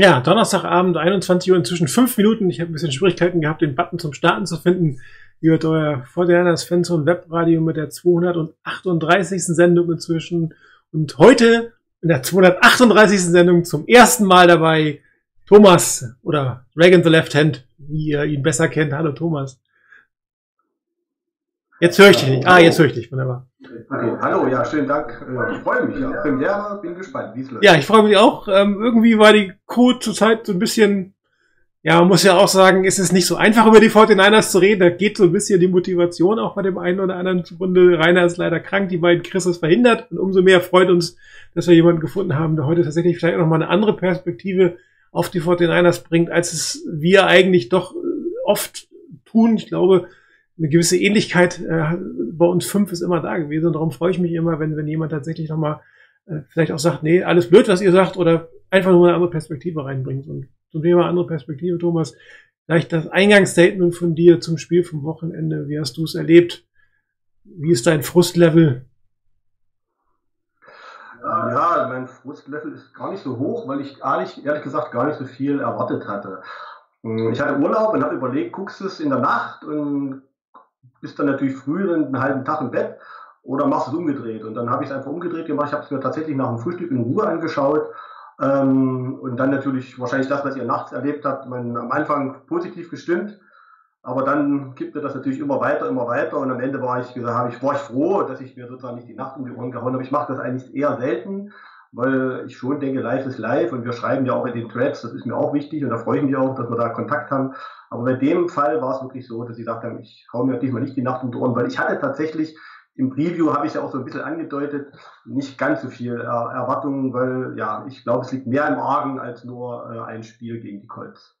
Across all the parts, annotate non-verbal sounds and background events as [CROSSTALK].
Ja, Donnerstagabend, 21 Uhr, inzwischen fünf Minuten. Ich habe ein bisschen Schwierigkeiten gehabt, den Button zum Starten zu finden. Ihr hört euer Fortinanders Fanzone Webradio mit der 238. Sendung inzwischen. Und heute in der 238. Sendung zum ersten Mal dabei Thomas oder Reagan the Left Hand, wie ihr ihn besser kennt. Hallo Thomas. Jetzt höre ich dich nicht. Ah, jetzt höre ich dich. Wunderbar. Okay, hallo, ja, schönen Dank. Äh, Ich freue mich. Ja. Premiere, bin gespannt, wie es läuft. Ja, ich freue mich auch. Ähm, irgendwie war die Code zurzeit so ein bisschen, ja, man muss ja auch sagen, es ist nicht so einfach über die 49ers zu reden. Da geht so ein bisschen die Motivation auch bei dem einen oder anderen Runde. Rainer ist leider krank, die beiden Chris ist verhindert. Und umso mehr freut uns, dass wir jemanden gefunden haben, der heute tatsächlich vielleicht auch noch mal eine andere Perspektive auf die 49ers bringt, als es wir eigentlich doch äh, oft tun. Ich glaube, eine gewisse Ähnlichkeit äh, bei uns fünf ist immer da gewesen. Und darum freue ich mich immer, wenn, wenn jemand tatsächlich nochmal äh, vielleicht auch sagt, nee, alles blöd, was ihr sagt, oder einfach nur eine andere Perspektive reinbringt. Und zum Thema andere Perspektive, Thomas, vielleicht das Eingangsstatement von dir zum Spiel vom Wochenende. Wie hast du es erlebt? Wie ist dein Frustlevel? Ja, mein Frustlevel ist gar nicht so hoch, weil ich ehrlich, ehrlich gesagt gar nicht so viel erwartet hatte. Hm, Ich hatte Urlaub und habe überlegt, guckst du es in der Nacht und bist dann natürlich früh einen halben Tag im Bett oder machst es umgedreht. Und dann habe ich es einfach umgedreht gemacht. Ich habe es mir tatsächlich nach dem Frühstück in Ruhe angeschaut. Ähm, und dann natürlich wahrscheinlich das, was ihr nachts erlebt habt, man am Anfang positiv gestimmt. Aber dann kippte das natürlich immer weiter, immer weiter. Und am Ende war ich, habe ich, war ich froh, dass ich mir sozusagen nicht die Nacht um die Ohren gehauen habe. Ich mache das eigentlich eher selten, weil ich schon denke, live ist live und wir schreiben ja auch in den Threads, das ist mir auch wichtig und da freue ich mich auch, dass wir da Kontakt haben. Aber bei dem Fall war es wirklich so, dass ich habe, ich hau mir diesmal nicht die Nacht um die Ohren, weil ich hatte tatsächlich im Preview habe ich ja auch so ein bisschen angedeutet, nicht ganz so viel äh, Erwartungen, weil ja, ich glaube, es liegt mehr im Argen als nur äh, ein Spiel gegen die Colts.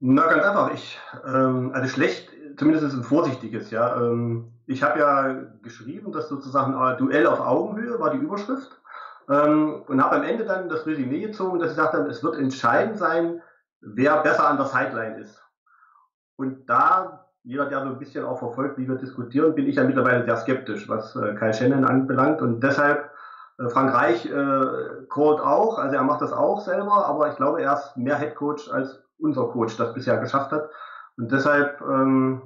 Na, ganz einfach. Ich, ähm, also schlecht, zumindest ist ein vorsichtiges, ja. Ähm, ich habe ja geschrieben, dass sozusagen äh, Duell auf Augenhöhe war die Überschrift. ähm, und habe am Ende dann das Resümee gezogen, dass ich sagte, es wird entscheidend sein, wer besser an der Sideline ist. Und da, jeder, der so ein bisschen auch verfolgt, wie wir diskutieren, bin ich ja mittlerweile sehr skeptisch, was äh, Kai Shannon anbelangt. Und deshalb, äh, Frank Reich äh, callt auch, also er macht das auch selber, aber ich glaube, er ist mehr Head Coach als unser Coach das bisher geschafft hat. Und deshalb ähm,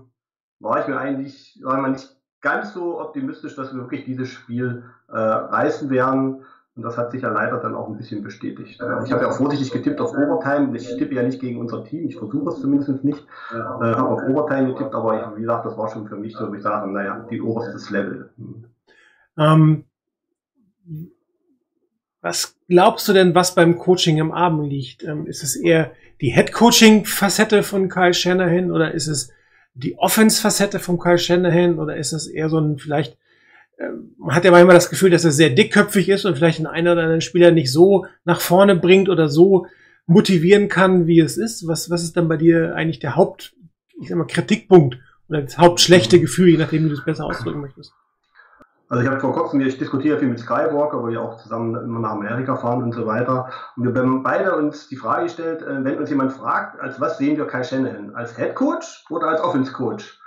war ich mir eigentlich, sagen wir mal, nicht ganz so optimistisch, dass wir wirklich dieses Spiel äh, reißen werden. Und das hat sich ja leider dann auch ein bisschen bestätigt. Ich habe ja auch vorsichtig getippt auf Overtime. Ich tippe ja nicht gegen unser Team. Ich versuche es zumindest nicht. Äh, habe auf Overtime getippt, aber ich, wie gesagt, das war schon für mich so, wie ich sage, naja, die oberstes Level. Ähm, was glaubst du denn, was beim Coaching im Abend liegt? Ähm, ist es eher die Head-Coaching-Facette von Kyle Shanahan oder ist es die Offense-Facette von Kyle Shanahan oder ist es eher so ein vielleicht ähm, man hat ja manchmal das Gefühl, dass er sehr dickköpfig ist und vielleicht einen einen oder anderen Spieler nicht so nach vorne bringt oder so motivieren kann, wie es ist. Was, was ist dann bei dir eigentlich der Haupt, ich sag mal, Kritikpunkt oder das hauptschlechte Gefühl, je nachdem, wie du es besser ausdrücken möchtest? Also ich habe vor kurzem, ich diskutiere viel mit Skywalker, wo wir auch zusammen immer nach Amerika fahren und so weiter. Und wir haben beide uns die Frage gestellt, äh, wenn uns jemand fragt, als was sehen wir Kai Shanahan? Als Head Coach oder als Offense Coach?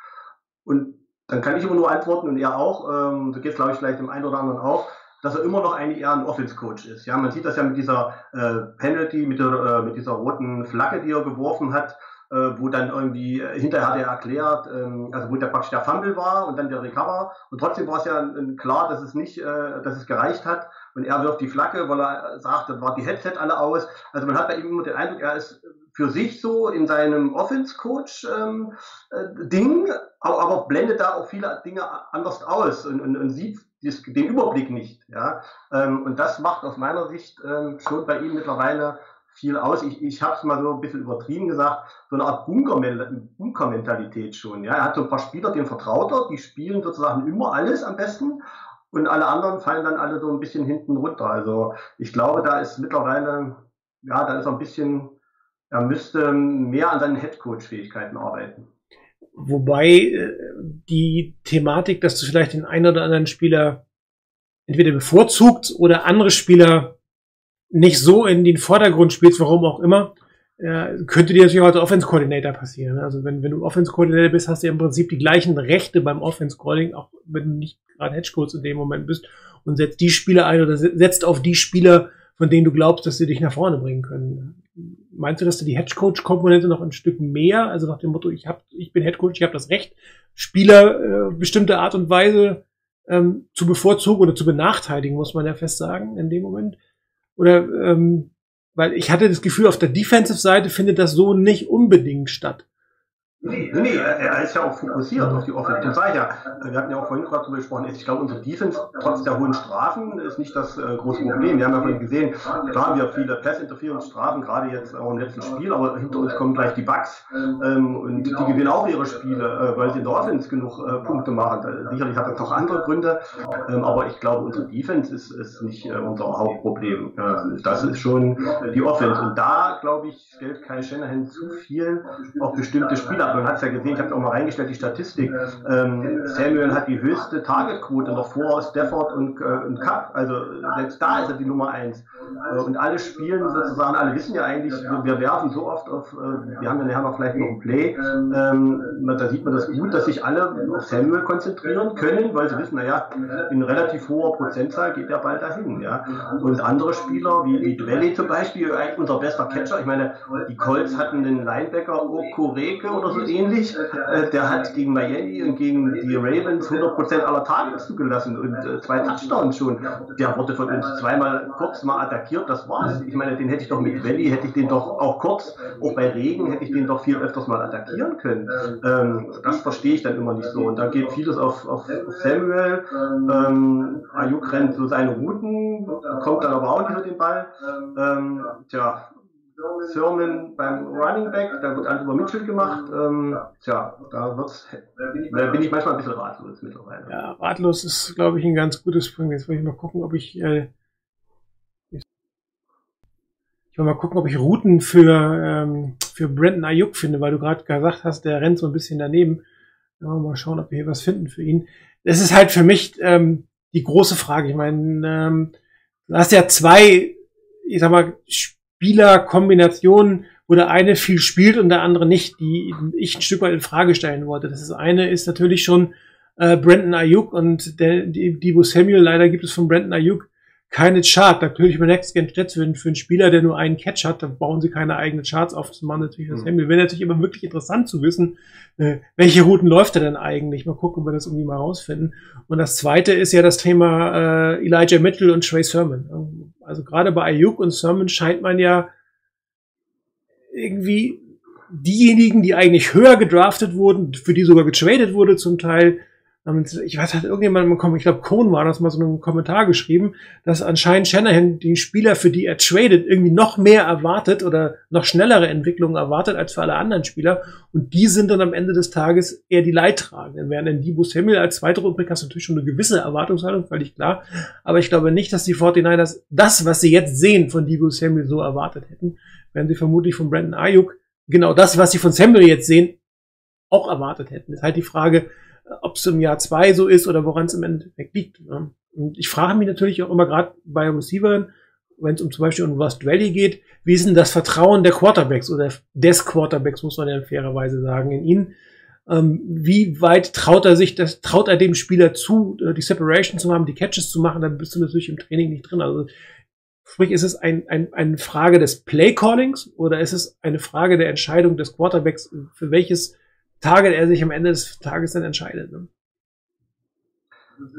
Und dann kann ich immer nur antworten und er auch, ähm, so geht es glaube ich vielleicht dem einen oder anderen auch, dass er immer noch eigentlich eher ein Offense-Coach ist. Ja, man sieht das ja mit dieser äh, Penalty, mit, der, äh, mit dieser roten Flagge, die er geworfen hat, wo dann irgendwie, äh, hinterher hat er erklärt, ähm, also wo der praktisch der Fumble war und dann der Recover und trotzdem war es ja äh, klar, dass es nicht, äh, dass es gereicht hat und er wirft die Flagge, weil er sagt, dann war die Headset alle aus. Also man hat bei ihm immer den Eindruck, er ist für sich so in seinem Offense-Coach-Ding, ähm, äh, aber, blendet da auch viele Dinge anders aus und, und, und sieht den Überblick nicht. Ja? Ähm, und das macht aus meiner Sicht schon bei ihm mittlerweile viel aus. Ich, ich habe es mal so ein bisschen übertrieben gesagt, so eine Art Bunker-Mentalität schon. Ja? Er hat so ein paar Spieler, denen vertraut er, die spielen sozusagen immer alles am besten und alle anderen fallen dann alle so ein bisschen hinten runter. Also ich glaube, da ist mittlerweile, ja, da ist er ein bisschen, er müsste mehr an seinen Headcoach-Fähigkeiten arbeiten. Wobei äh, die Thematik, dass du vielleicht den einen oder anderen Spieler entweder bevorzugt oder andere Spieler nicht so in den Vordergrund spielst, warum auch immer, äh, könnte dir natürlich auch als Offense-Coordinator passieren. Also wenn, wenn du Offense-Coordinator bist, hast du ja im Prinzip die gleichen Rechte beim Offense-Calling, auch wenn du nicht gerade Hedgecoach in dem Moment bist und setzt die Spieler ein oder setzt auf die Spieler, von denen du glaubst, dass sie dich nach vorne bringen können. Meinst du, dass du die Hedgecoach-Komponente noch ein Stück mehr, also nach dem Motto, ich hab, ich bin Hedgecoach, ich habe das Recht, Spieler äh, bestimmte Art und Weise ähm, zu bevorzugen oder zu benachteiligen, muss man ja fest sagen, in dem Moment? Oder ähm, weil ich hatte das Gefühl, auf der Defensive-Seite findet das so nicht unbedingt statt. Nee, nee, er ist ja auch fokussiert auf die Offense. Das sage ich ja. Wir hatten ja auch vorhin gerade darüber gesprochen. Ich glaube, unsere Defense, trotz der hohen Strafen, ist nicht das äh, große Problem. Wir haben ja vorhin gesehen, klar haben wir viele Pass-Interference-Strafen, gerade jetzt auch im letzten Spiel, aber hinter uns kommen gleich die Bugs. Ähm, und die gewinnen auch ihre Spiele, äh, weil sie in der Offense genug äh, Punkte machen. Äh, sicherlich hat das noch andere Gründe, ähm, aber ich glaube, unsere Defense ist, ist nicht äh, unser Hauptproblem. Äh, das ist schon die Offense. Und da, glaube ich, stellt Kai Shanahan zu viel auf bestimmte Spieler man hat es ja gesehen, ich habe auch mal reingestellt, die Statistik. Ähm, Samuel hat die höchste Targetquote noch vor Stafford und, äh, und Cup. Also selbst da ist er die Nummer eins. Äh, und alle spielen sozusagen, alle wissen ja eigentlich, wir, werfen so oft auf, äh, wir haben ja nachher noch vielleicht noch ein Play, ähm, da sieht man das gut, dass sich alle auf Samuel konzentrieren können, weil sie wissen, naja, in relativ hoher Prozentzahl geht der Ball dahin. Ja. Und andere Spieler, wie, Dwelly zum Beispiel, unser bester Catcher, ich meine, die Colts hatten den Linebacker Okoreke oder so ähnlich. Äh, der hat gegen Miami und gegen die Ravens 100% aller Targets zugelassen und äh, zwei Touchdowns schon. Der wurde von uns zweimal kurz mal attackiert, das war's. Ich meine, den hätte ich doch mit Valley, hätte ich den doch auch kurz, auch bei Regen, hätte ich den doch viel öfters mal attackieren können. Ähm, das verstehe ich dann immer nicht so. Und da geht vieles auf, auf, Samuel. Ähm, Ayuk rennt so seine Routen, kommt dann aber auch nicht mit dem Ball. Ähm, tja, Firmen beim Running Back, da wird alles über Mitchell gemacht. Ähm, tja, da wird's, da bin ich manchmal ein bisschen ratlos mittlerweile. Ja, ratlos ist, glaube ich, ein ganz gutes Punkt. Jetzt will ich mal gucken, ob ich, äh, ich will mal gucken, ob ich Routen für, ähm, für Brandon Ayuk finde, weil du gerade gesagt hast, der rennt so ein bisschen daneben. Mal schauen, ob wir hier was finden für ihn. Das ist halt für mich ähm, die große Frage. Ich meine, ähm, du hast ja zwei, ich sag mal, Spielerkombinationen, wo der eine viel spielt und der andere nicht, die ich ein Stück weit in Frage stellen wollte. Das ist, eine ist natürlich schon äh, Brandon Ayuk und der, die, Divo Samuel. Leider gibt es von Brandon Ayuk keine Chart. Natürlich Next Gen Stats für, für einen Spieler, der nur einen Catch hat, da bauen sie keine eigenen Charts auf. Das machen natürlich das mhm. Wäre natürlich immer wirklich interessant zu wissen, äh, welche Routen läuft er denn eigentlich? Mal gucken, ob wir das irgendwie mal rausfinden. Und das zweite ist ja das Thema äh, Elijah Mitchell und Trey Sermon. Also gerade bei Ayuk und Sermon scheint man ja irgendwie diejenigen, die eigentlich höher gedraftet wurden, für die sogar getradet wurde zum Teil, ich weiß, hat irgendjemand bekommen, ich glaube, Cohn war das mal so einen Kommentar geschrieben, dass anscheinend Shanahan den Spieler, für die er tradet, irgendwie noch mehr erwartet oder noch schnellere Entwicklungen erwartet als für alle anderen Spieler. Und die sind dann am Ende des Tages eher die Leidtragenden. Während in Debo Samuel als zweite Rückblick hast du natürlich schon eine gewisse Erwartungshaltung, völlig klar. Aber ich glaube nicht, dass die 49ers das, was sie jetzt sehen von Debo Samuel so erwartet hätten. Werden sie vermutlich von Brandon Ayuk genau das, was sie von Samuel jetzt sehen, auch erwartet hätten. Ist halt die Frage, ob es im Jahr zwei so ist oder woran es im Endeffekt liegt. Ne? Und ich frage mich natürlich auch immer gerade bei Receivern, wenn es um zum Beispiel um Rust Valley geht, wie ist denn das Vertrauen der Quarterbacks oder des Quarterbacks, muss man ja fairerweise sagen, in ihn? Ähm, wie weit traut er sich, das, traut er dem Spieler zu, äh, die Separation zu haben, die Catches zu machen, dann bist du natürlich im Training nicht drin. Also sprich, ist es ein, ein, eine Frage des Play-Callings oder ist es eine Frage der Entscheidung des Quarterbacks, für welches Target er sich am Ende des Tages dann entscheidet. Ne?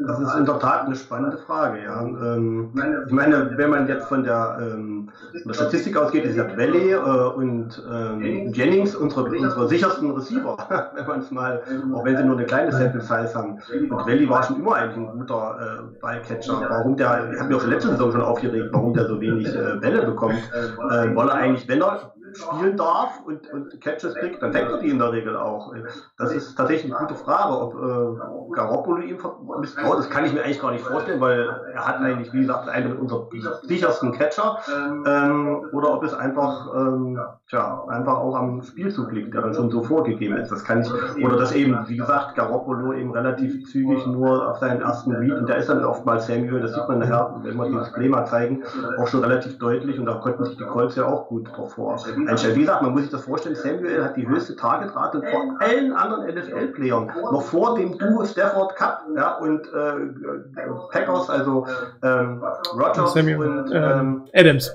Das ist in der Tat eine spannende Frage. Ja. Ähm, ich meine, wenn man jetzt von der, ähm, von der Statistik ausgeht, ist ja Valley äh, und ähm, Jennings unsere, unsere sichersten Receiver, [LAUGHS] wenn man es mal, auch wenn sie nur eine kleine Sample Size haben. Und Valley war schon immer eigentlich ein guter äh, Ballcatcher. Warum der, ich habe mich auch letzte Saison schon aufgeregt, warum der so wenig äh, Bälle bekommt, äh, weil er eigentlich, wenn er spielen darf und, und Catches kriegt, dann fängt er die in der Regel auch. Das ist tatsächlich eine gute Frage, ob äh, Garoppolo ihm misstraut. Das kann ich mir eigentlich gar nicht vorstellen, weil er hat eigentlich, wie gesagt, einen unserer sichersten Catcher. Ähm, oder ob es einfach, ähm, tja, einfach auch am Spielzug liegt, der dann schon so vorgegeben ist. Das kann ich, oder dass eben, wie gesagt, Garoppolo eben relativ zügig nur auf seinen ersten Read und der ist dann oftmals Samuel, das sieht man nachher, wenn wir dieses Klima zeigen, auch schon relativ deutlich und da konnten sich die Colts ja auch gut drauf vor einstellen. Wie gesagt, man muss sich das vorstellen, Samuel hat die höchste Targetrate vor allen anderen NFL-Playern, noch vor dem Duo Stafford Cup ja, und äh, Packers, also ähm, Rogers Samuel, und ähm, Adams.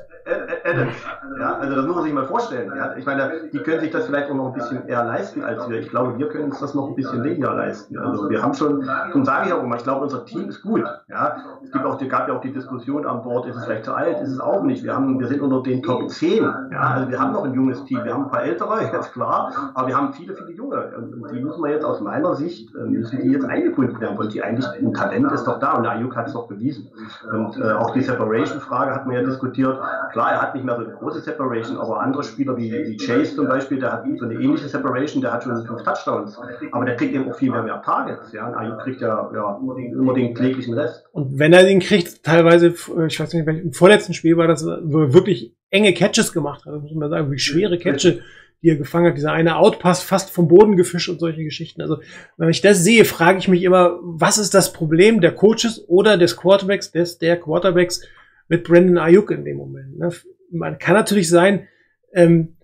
Adams. Ja, also das muss man sich mal vorstellen. Ja. Ich meine, die können sich das vielleicht auch noch ein bisschen eher leisten als wir. Ich glaube, wir können uns das noch ein bisschen weniger leisten. Also wir haben schon, darum sage ich auch immer, ich glaube, unser Team ist gut. Ja. Es gibt auch, gab ja auch die Diskussion an Bord, ist es vielleicht zu alt, ist es auch nicht. Wir, haben, wir sind unter den Top 10. Ja. Also wir haben noch ein junges Team. Wir haben ein paar ältere, [LAUGHS] ganz klar, aber wir haben viele, viele junge. Und die müssen wir jetzt aus meiner Sicht, äh, müssen die jetzt eingebunden werden, weil die eigentlich, ein Talent ist doch da und der Ayuk hat es doch bewiesen. Und äh, auch die Separation-Frage hat man ja diskutiert. Klar, er hat nicht mehr so eine große Separation, aber andere Spieler wie, wie Chase zum Beispiel, der hat so eine ähnliche Separation, der hat schon fünf Touchdowns, aber der kriegt eben auch viel mehr, mehr Targets. Ja, und Ayuk kriegt ja, ja immer den kläglichen Rest. Und wenn er den kriegt, teilweise, ich weiß nicht, im vorletzten Spiel war das, wirklich enge Catches gemacht hat, muss man sagen, wie schwere Catches die er gefangen hat, dieser eine Outpass fast vom Boden gefischt und solche Geschichten. Also, wenn ich das sehe, frage ich mich immer, was ist das Problem der Coaches oder des Quarterbacks, des der Quarterbacks mit Brandon Ayuk in dem Moment? Ne? Man kann natürlich sein, ähm,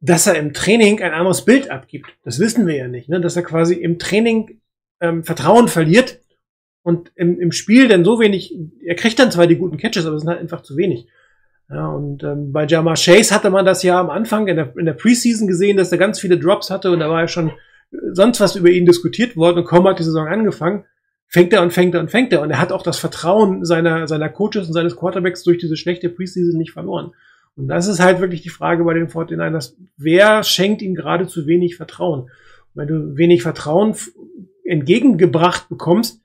dass er im Training ein anderes Bild abgibt. Das wissen wir ja nicht, ne? dass er quasi im Training ähm, Vertrauen verliert und im, im Spiel dann so wenig, er kriegt dann zwar die guten Catches, aber es sind halt einfach zu wenig. Ja, und ähm, bei Jamar Chase hatte man das ja am Anfang in der, in der Preseason gesehen, dass er ganz viele Drops hatte und da war ja schon sonst was über ihn diskutiert worden und kaum hat die Saison angefangen, fängt er und fängt er und fängt er und er hat auch das Vertrauen seiner, seiner Coaches und seines Quarterbacks durch diese schlechte Preseason nicht verloren. Und das ist halt wirklich die Frage bei den 49ers. Wer schenkt ihm gerade zu wenig Vertrauen? Wenn du wenig Vertrauen entgegengebracht bekommst,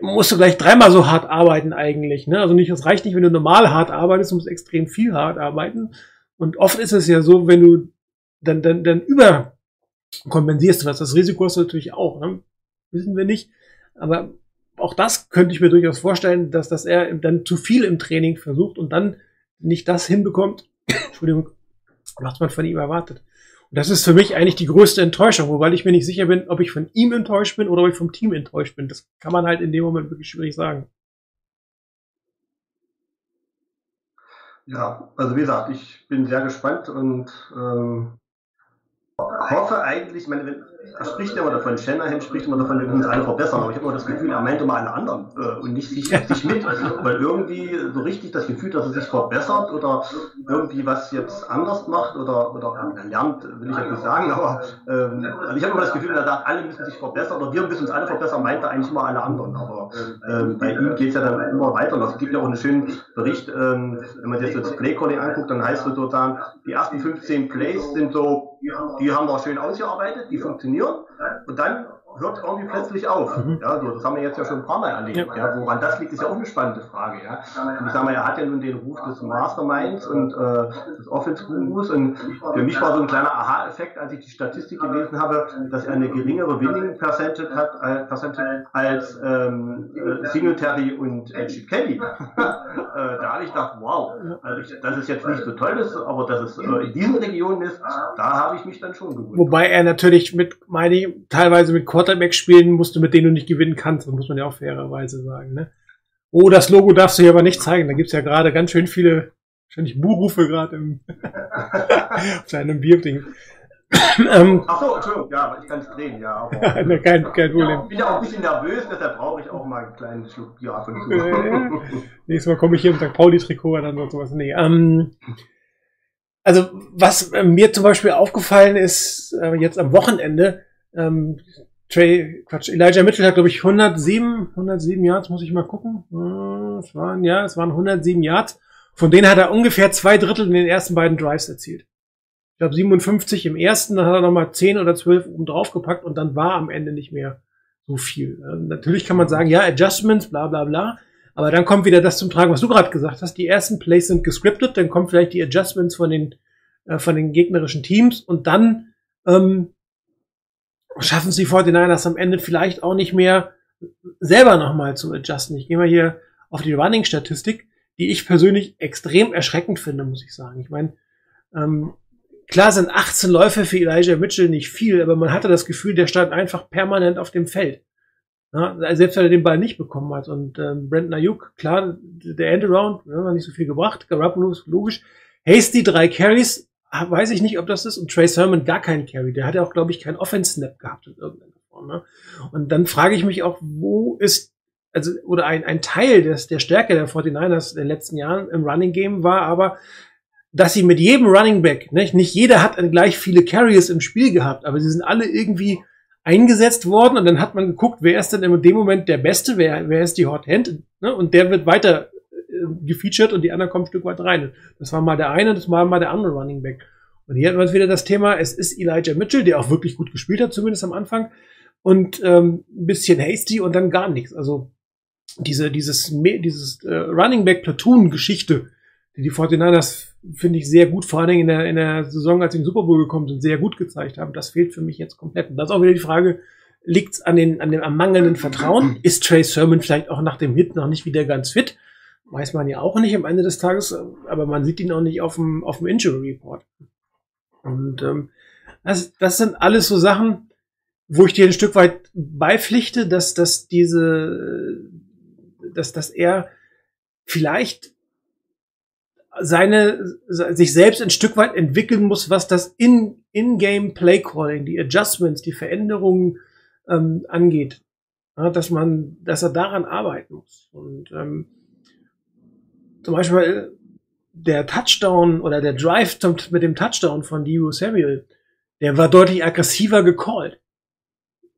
musst du gleich dreimal so hart arbeiten eigentlich. Ne? Also nicht, es reicht nicht, wenn du normal hart arbeitest, du musst extrem viel hart arbeiten. Und oft ist es ja so, wenn du dann, dann, dann überkompensierst du was. Das Risiko hast du natürlich auch. Ne? Wissen wir nicht. Aber auch das könnte ich mir durchaus vorstellen, dass, dass er dann zu viel im Training versucht und dann nicht das hinbekommt, [COUGHS] Entschuldigung, was man von ihm erwartet. Und das ist für mich eigentlich die größte Enttäuschung, wobei ich mir nicht sicher bin, ob ich von ihm enttäuscht bin oder ob ich vom Team enttäuscht bin. Das kann man halt in dem Moment wirklich schwierig sagen. Ja, also wie gesagt, ich bin sehr gespannt und ähm, hoffe eigentlich, meine, wenn, er spricht immer davon, Shanahan spricht immer davon, wir müssen uns alle verbessern, aber ich habe immer das Gefühl, er meint immer alle anderen äh, und nicht sich, sich mit, weil irgendwie so richtig das Gefühl, dass er sich verbessert oder irgendwie was jetzt anders macht oder, oder er lernt, will ich ja nicht sagen, aber ähm, also ich habe immer das Gefühl, er sagt, alle müssen sich verbessern oder wir müssen uns alle verbessern, meint er eigentlich immer alle anderen, aber ähm, bei ihm geht es ja dann immer weiter und es gibt ja auch einen schönen Bericht, ähm, wenn man sich das Playcalling anguckt, dann heißt es sozusagen, die ersten 15 Plays sind so, die haben wir schön ausgearbeitet, die funktionieren und dann hört irgendwie plötzlich auf. Mhm. Ja, so, das haben wir jetzt ja schon ein paar Mal erlebt. Ja. woran das liegt, ist ja auch eine spannende Frage. Ja. Und ich sage mal, er hat ja nun den Ruf des Masterminds und äh, des Offense-Gurus und für mich war so ein kleiner Aha-Effekt, als ich die Statistik gelesen habe, dass er eine geringere Winning Percentage hat äh, Percentage als ähm, äh, Singletary und [LAUGHS] äh, Chip Kelly. da habe ich gedacht, wow, also ich, das ist jetzt nicht so toll, ist, aber dass es äh, in diesen Regionen ist, da habe ich mich dann schon gewundert. Wobei er natürlich mit, meine ich, teilweise mit Quarterback spielen musst, mit denen du nicht gewinnen kannst. Das muss man ja auch fairerweise sagen. Ne? Oh, das Logo darfst du hier aber nicht zeigen. Da gibt's ja gerade ganz schön viele, wahrscheinlich Buhrufe gerade im [LAUGHS] seinem Bierding. [COUGHS] ähm, Ach so, Entschuldigung, ja, ich kann es drehen, ja. Aber, [LAUGHS] kein, kein Problem. Ich bin ja auch ein bisschen nervös, deshalb brauche ich auch mal einen kleinen Schluck Bier ab und zu. Äh, nächstes Mal komme ich hier im St. Pauli-Trikot oder dann sowas. Nee, ähm, also was mir zum Beispiel aufgefallen ist, äh, jetzt am Wochenende, ähm, Trey, Quatsch, Elijah Mitchell hat, glaube ich, 107, 107 Yards, muss ich mal gucken. Hm, es waren, ja, es waren 107 Yards. Von denen hat er ungefähr zwei Drittel in den ersten beiden Drives erzielt. Ich glaube 57 im ersten, dann hat er nochmal 10 oder 12 oben drauf gepackt und dann war am Ende nicht mehr so viel. Natürlich kann man sagen, ja, Adjustments, bla bla bla. Aber dann kommt wieder das zum Tragen, was du gerade gesagt hast. Die ersten Plays sind gescriptet, dann kommen vielleicht die Adjustments von den, äh, von den gegnerischen Teams und dann ähm, schaffen es die 49ers am Ende vielleicht auch nicht mehr selber nochmal zu adjusten. Ich gehe mal hier auf die Running-Statistik, die ich persönlich extrem erschreckend finde, muss ich sagen. Ich meine, ähm, klar sind 18 Läufe für Elijah Mitchell nicht viel, aber man hatte das Gefühl, der stand einfach permanent auf dem Feld. Ja, selbst wenn er den Ball nicht bekommen hat. Und ähm, Brandon Ayuk, klar, der Endaround, ja, hat nicht so viel gebracht. Garoppolo ist logisch. Hasty drei Carries, weiß ich nicht, ob das ist. Und Trey Sermon gar keinen Carry. Der hat ja auch, glaube ich, keinen Offense-Snap gehabt in irgendeiner Form. Ne? Und dann frage ich mich auch, wo ist, also, oder ein, ein Teil des, der Stärke der 49ers in den letzten Jahren im Running Game war aber, dass sie mit jedem Running Back, nicht, nicht jeder hat gleich viele Carries im Spiel gehabt, aber sie sind alle irgendwie eingesetzt worden und dann hat man geguckt, wer ist denn in dem Moment der Beste, wer, wer ist die Hot Hand, ne? und der wird weiter gefeatured und die anderen kommen ein Stück weit rein. Das war mal der eine, das war mal der andere Running Back. Und hier hat man wieder das Thema, es ist Elijah Mitchell, der auch wirklich gut gespielt hat, zumindest am Anfang, und ähm, ein bisschen hasty und dann gar nichts. Also diese, dieses, dieses äh, Running Back Platoon-Geschichte, die die 49ers, finde ich, sehr gut, vor allen Dingen in der, in der Saison, als sie in Super Bowl gekommen sind, sehr gut gezeigt haben. Das fehlt für mich jetzt komplett. Und das ist auch wieder die Frage, liegt es an, den, an dem am mangelnden Vertrauen? Ist Trey Sermon vielleicht auch nach dem Hit noch nicht wieder ganz fit? Weiß man ja auch nicht am Ende des Tages, aber man sieht ihn auch nicht auf dem, auf dem Injury Report. Und ähm, das, das sind alles so Sachen, wo ich dir ein Stück weit beipflichte, dass, dass diese, dass, dass er vielleicht seine, sich selbst ein Stück weit entwickeln muss, was das in, in-game Play Calling, die Adjustments, die Veränderungen ähm, angeht. Ja, dass man, dass er daran arbeiten muss. Und ähm, zum Beispiel der Touchdown oder der Drive mit dem Touchdown von Dio Samuel, der war deutlich aggressiver gecallt.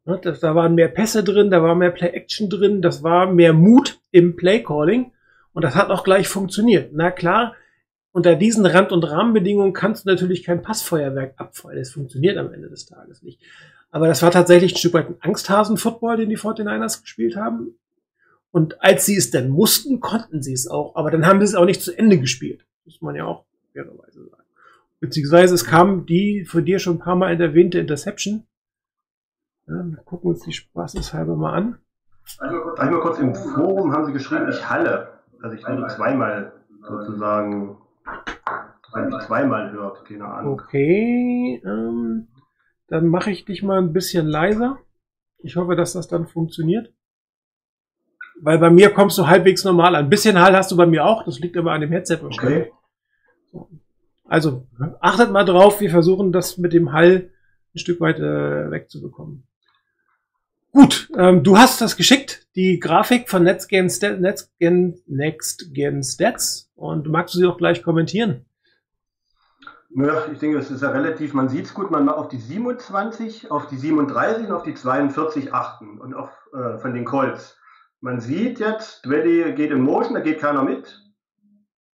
Da waren mehr Pässe drin, da war mehr Play-Action drin, das war mehr Mut im Play-Calling und das hat auch gleich funktioniert. Na klar, unter diesen Rand- und Rahmenbedingungen kannst du natürlich kein Passfeuerwerk abfeuern. Das funktioniert am Ende des Tages nicht. Aber das war tatsächlich ein Stück weit ein Angsthasen-Football, den die 49ers gespielt haben. Und als sie es dann mussten, konnten sie es auch. Aber dann haben sie es auch nicht zu Ende gespielt. Muss man ja auch fairerweise sagen. Beziehungsweise es kam die von dir schon ein paar Mal erwähnte Interception. Ja, wir gucken uns die spaßeshalber mal an. Einmal kurz im Forum haben sie geschrieben, ich halle. Also ich würde zweimal sozusagen, zweimal hört, keine Ahnung. Okay, ähm, dann mache ich dich mal ein bisschen leiser. Ich hoffe, dass das dann funktioniert. Weil bei mir kommst du halbwegs normal an. Ein bisschen Hall hast du bei mir auch, das liegt aber an dem Headset wahrscheinlich. Okay. Also achtet mal drauf, wir versuchen das mit dem Hall ein Stück weit äh, wegzubekommen. Gut, ähm, du hast das geschickt, die Grafik von NextGen, NextGen, NextGen Stats und magst du sie auch gleich kommentieren? Ja, ich denke, es ist ja relativ, man sieht es gut, man macht auf die 27, auf die 37 und auf die 42 achten und auf äh, von den Colts. Man sieht jetzt, Dwelly geht in Motion, da geht keiner mit.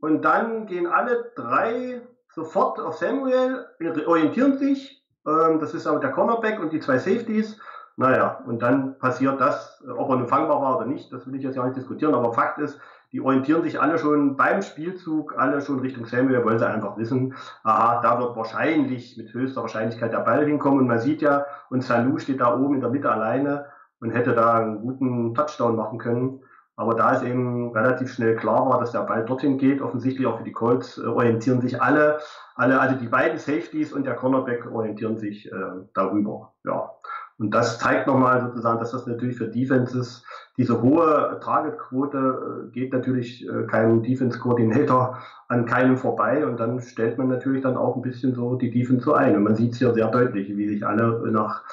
Und dann gehen alle drei sofort auf Samuel, orientieren sich. Ähm, das ist auch der Cornerback und die zwei Safeties. Naja, und dann passiert das, ob er nun fangbar war oder nicht, das will ich jetzt ja nicht diskutieren, aber Fakt ist, die orientieren sich alle schon beim Spielzug, alle schon Richtung Samuel, wollen sie einfach wissen, aha, da wird wahrscheinlich mit höchster Wahrscheinlichkeit der Ball hinkommen. Und man sieht ja, und Salou steht da oben in der Mitte alleine und hätte da einen guten Touchdown machen können. Aber da es eben relativ schnell klar war, dass der Ball dorthin geht, offensichtlich auch für die Colts, äh, orientieren sich alle, alle, also die beiden Safeties und der Cornerback orientieren sich äh, darüber. Ja. Und das zeigt nochmal sozusagen, dass das natürlich für Defenses diese hohe Targetquote äh, geht natürlich äh, kein Defense Coordinator an keinem vorbei und dann stellt man natürlich dann auch ein bisschen so die Defense so ein. Und man sieht es hier sehr deutlich, wie sich alle nach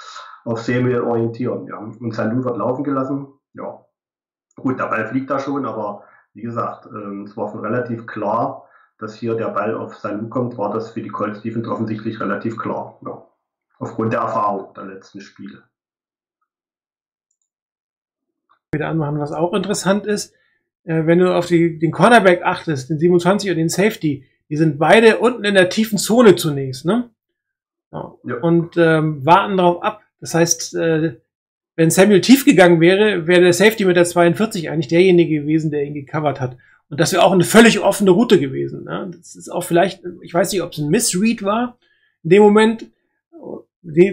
auf Samuel orientieren. Ja. Und Sandu wird laufen gelassen. Ja. Gut, der Ball fliegt da schon, aber wie gesagt, ähm, es war schon relativ klar, dass hier der Ball auf Sandu kommt, war das für die Colts Defense offensichtlich relativ klar. Ja aufgrund der Erfahrung der letzten Spiele. Wieder anmachen, was auch interessant ist, äh, wenn du auf die, den Cornerback achtest, den 27 und den Safety, die sind beide unten in der tiefen Zone zunächst, ne? Ja. Ja. Und ähm, warten darauf ab. Das heißt, äh, wenn Samuel tief gegangen wäre, wäre der Safety mit der 42 eigentlich derjenige gewesen, der ihn gecovert hat. Und das wäre auch eine völlig offene Route gewesen. Ne? Das ist auch vielleicht, ich weiß nicht, ob es ein Missread war in dem Moment,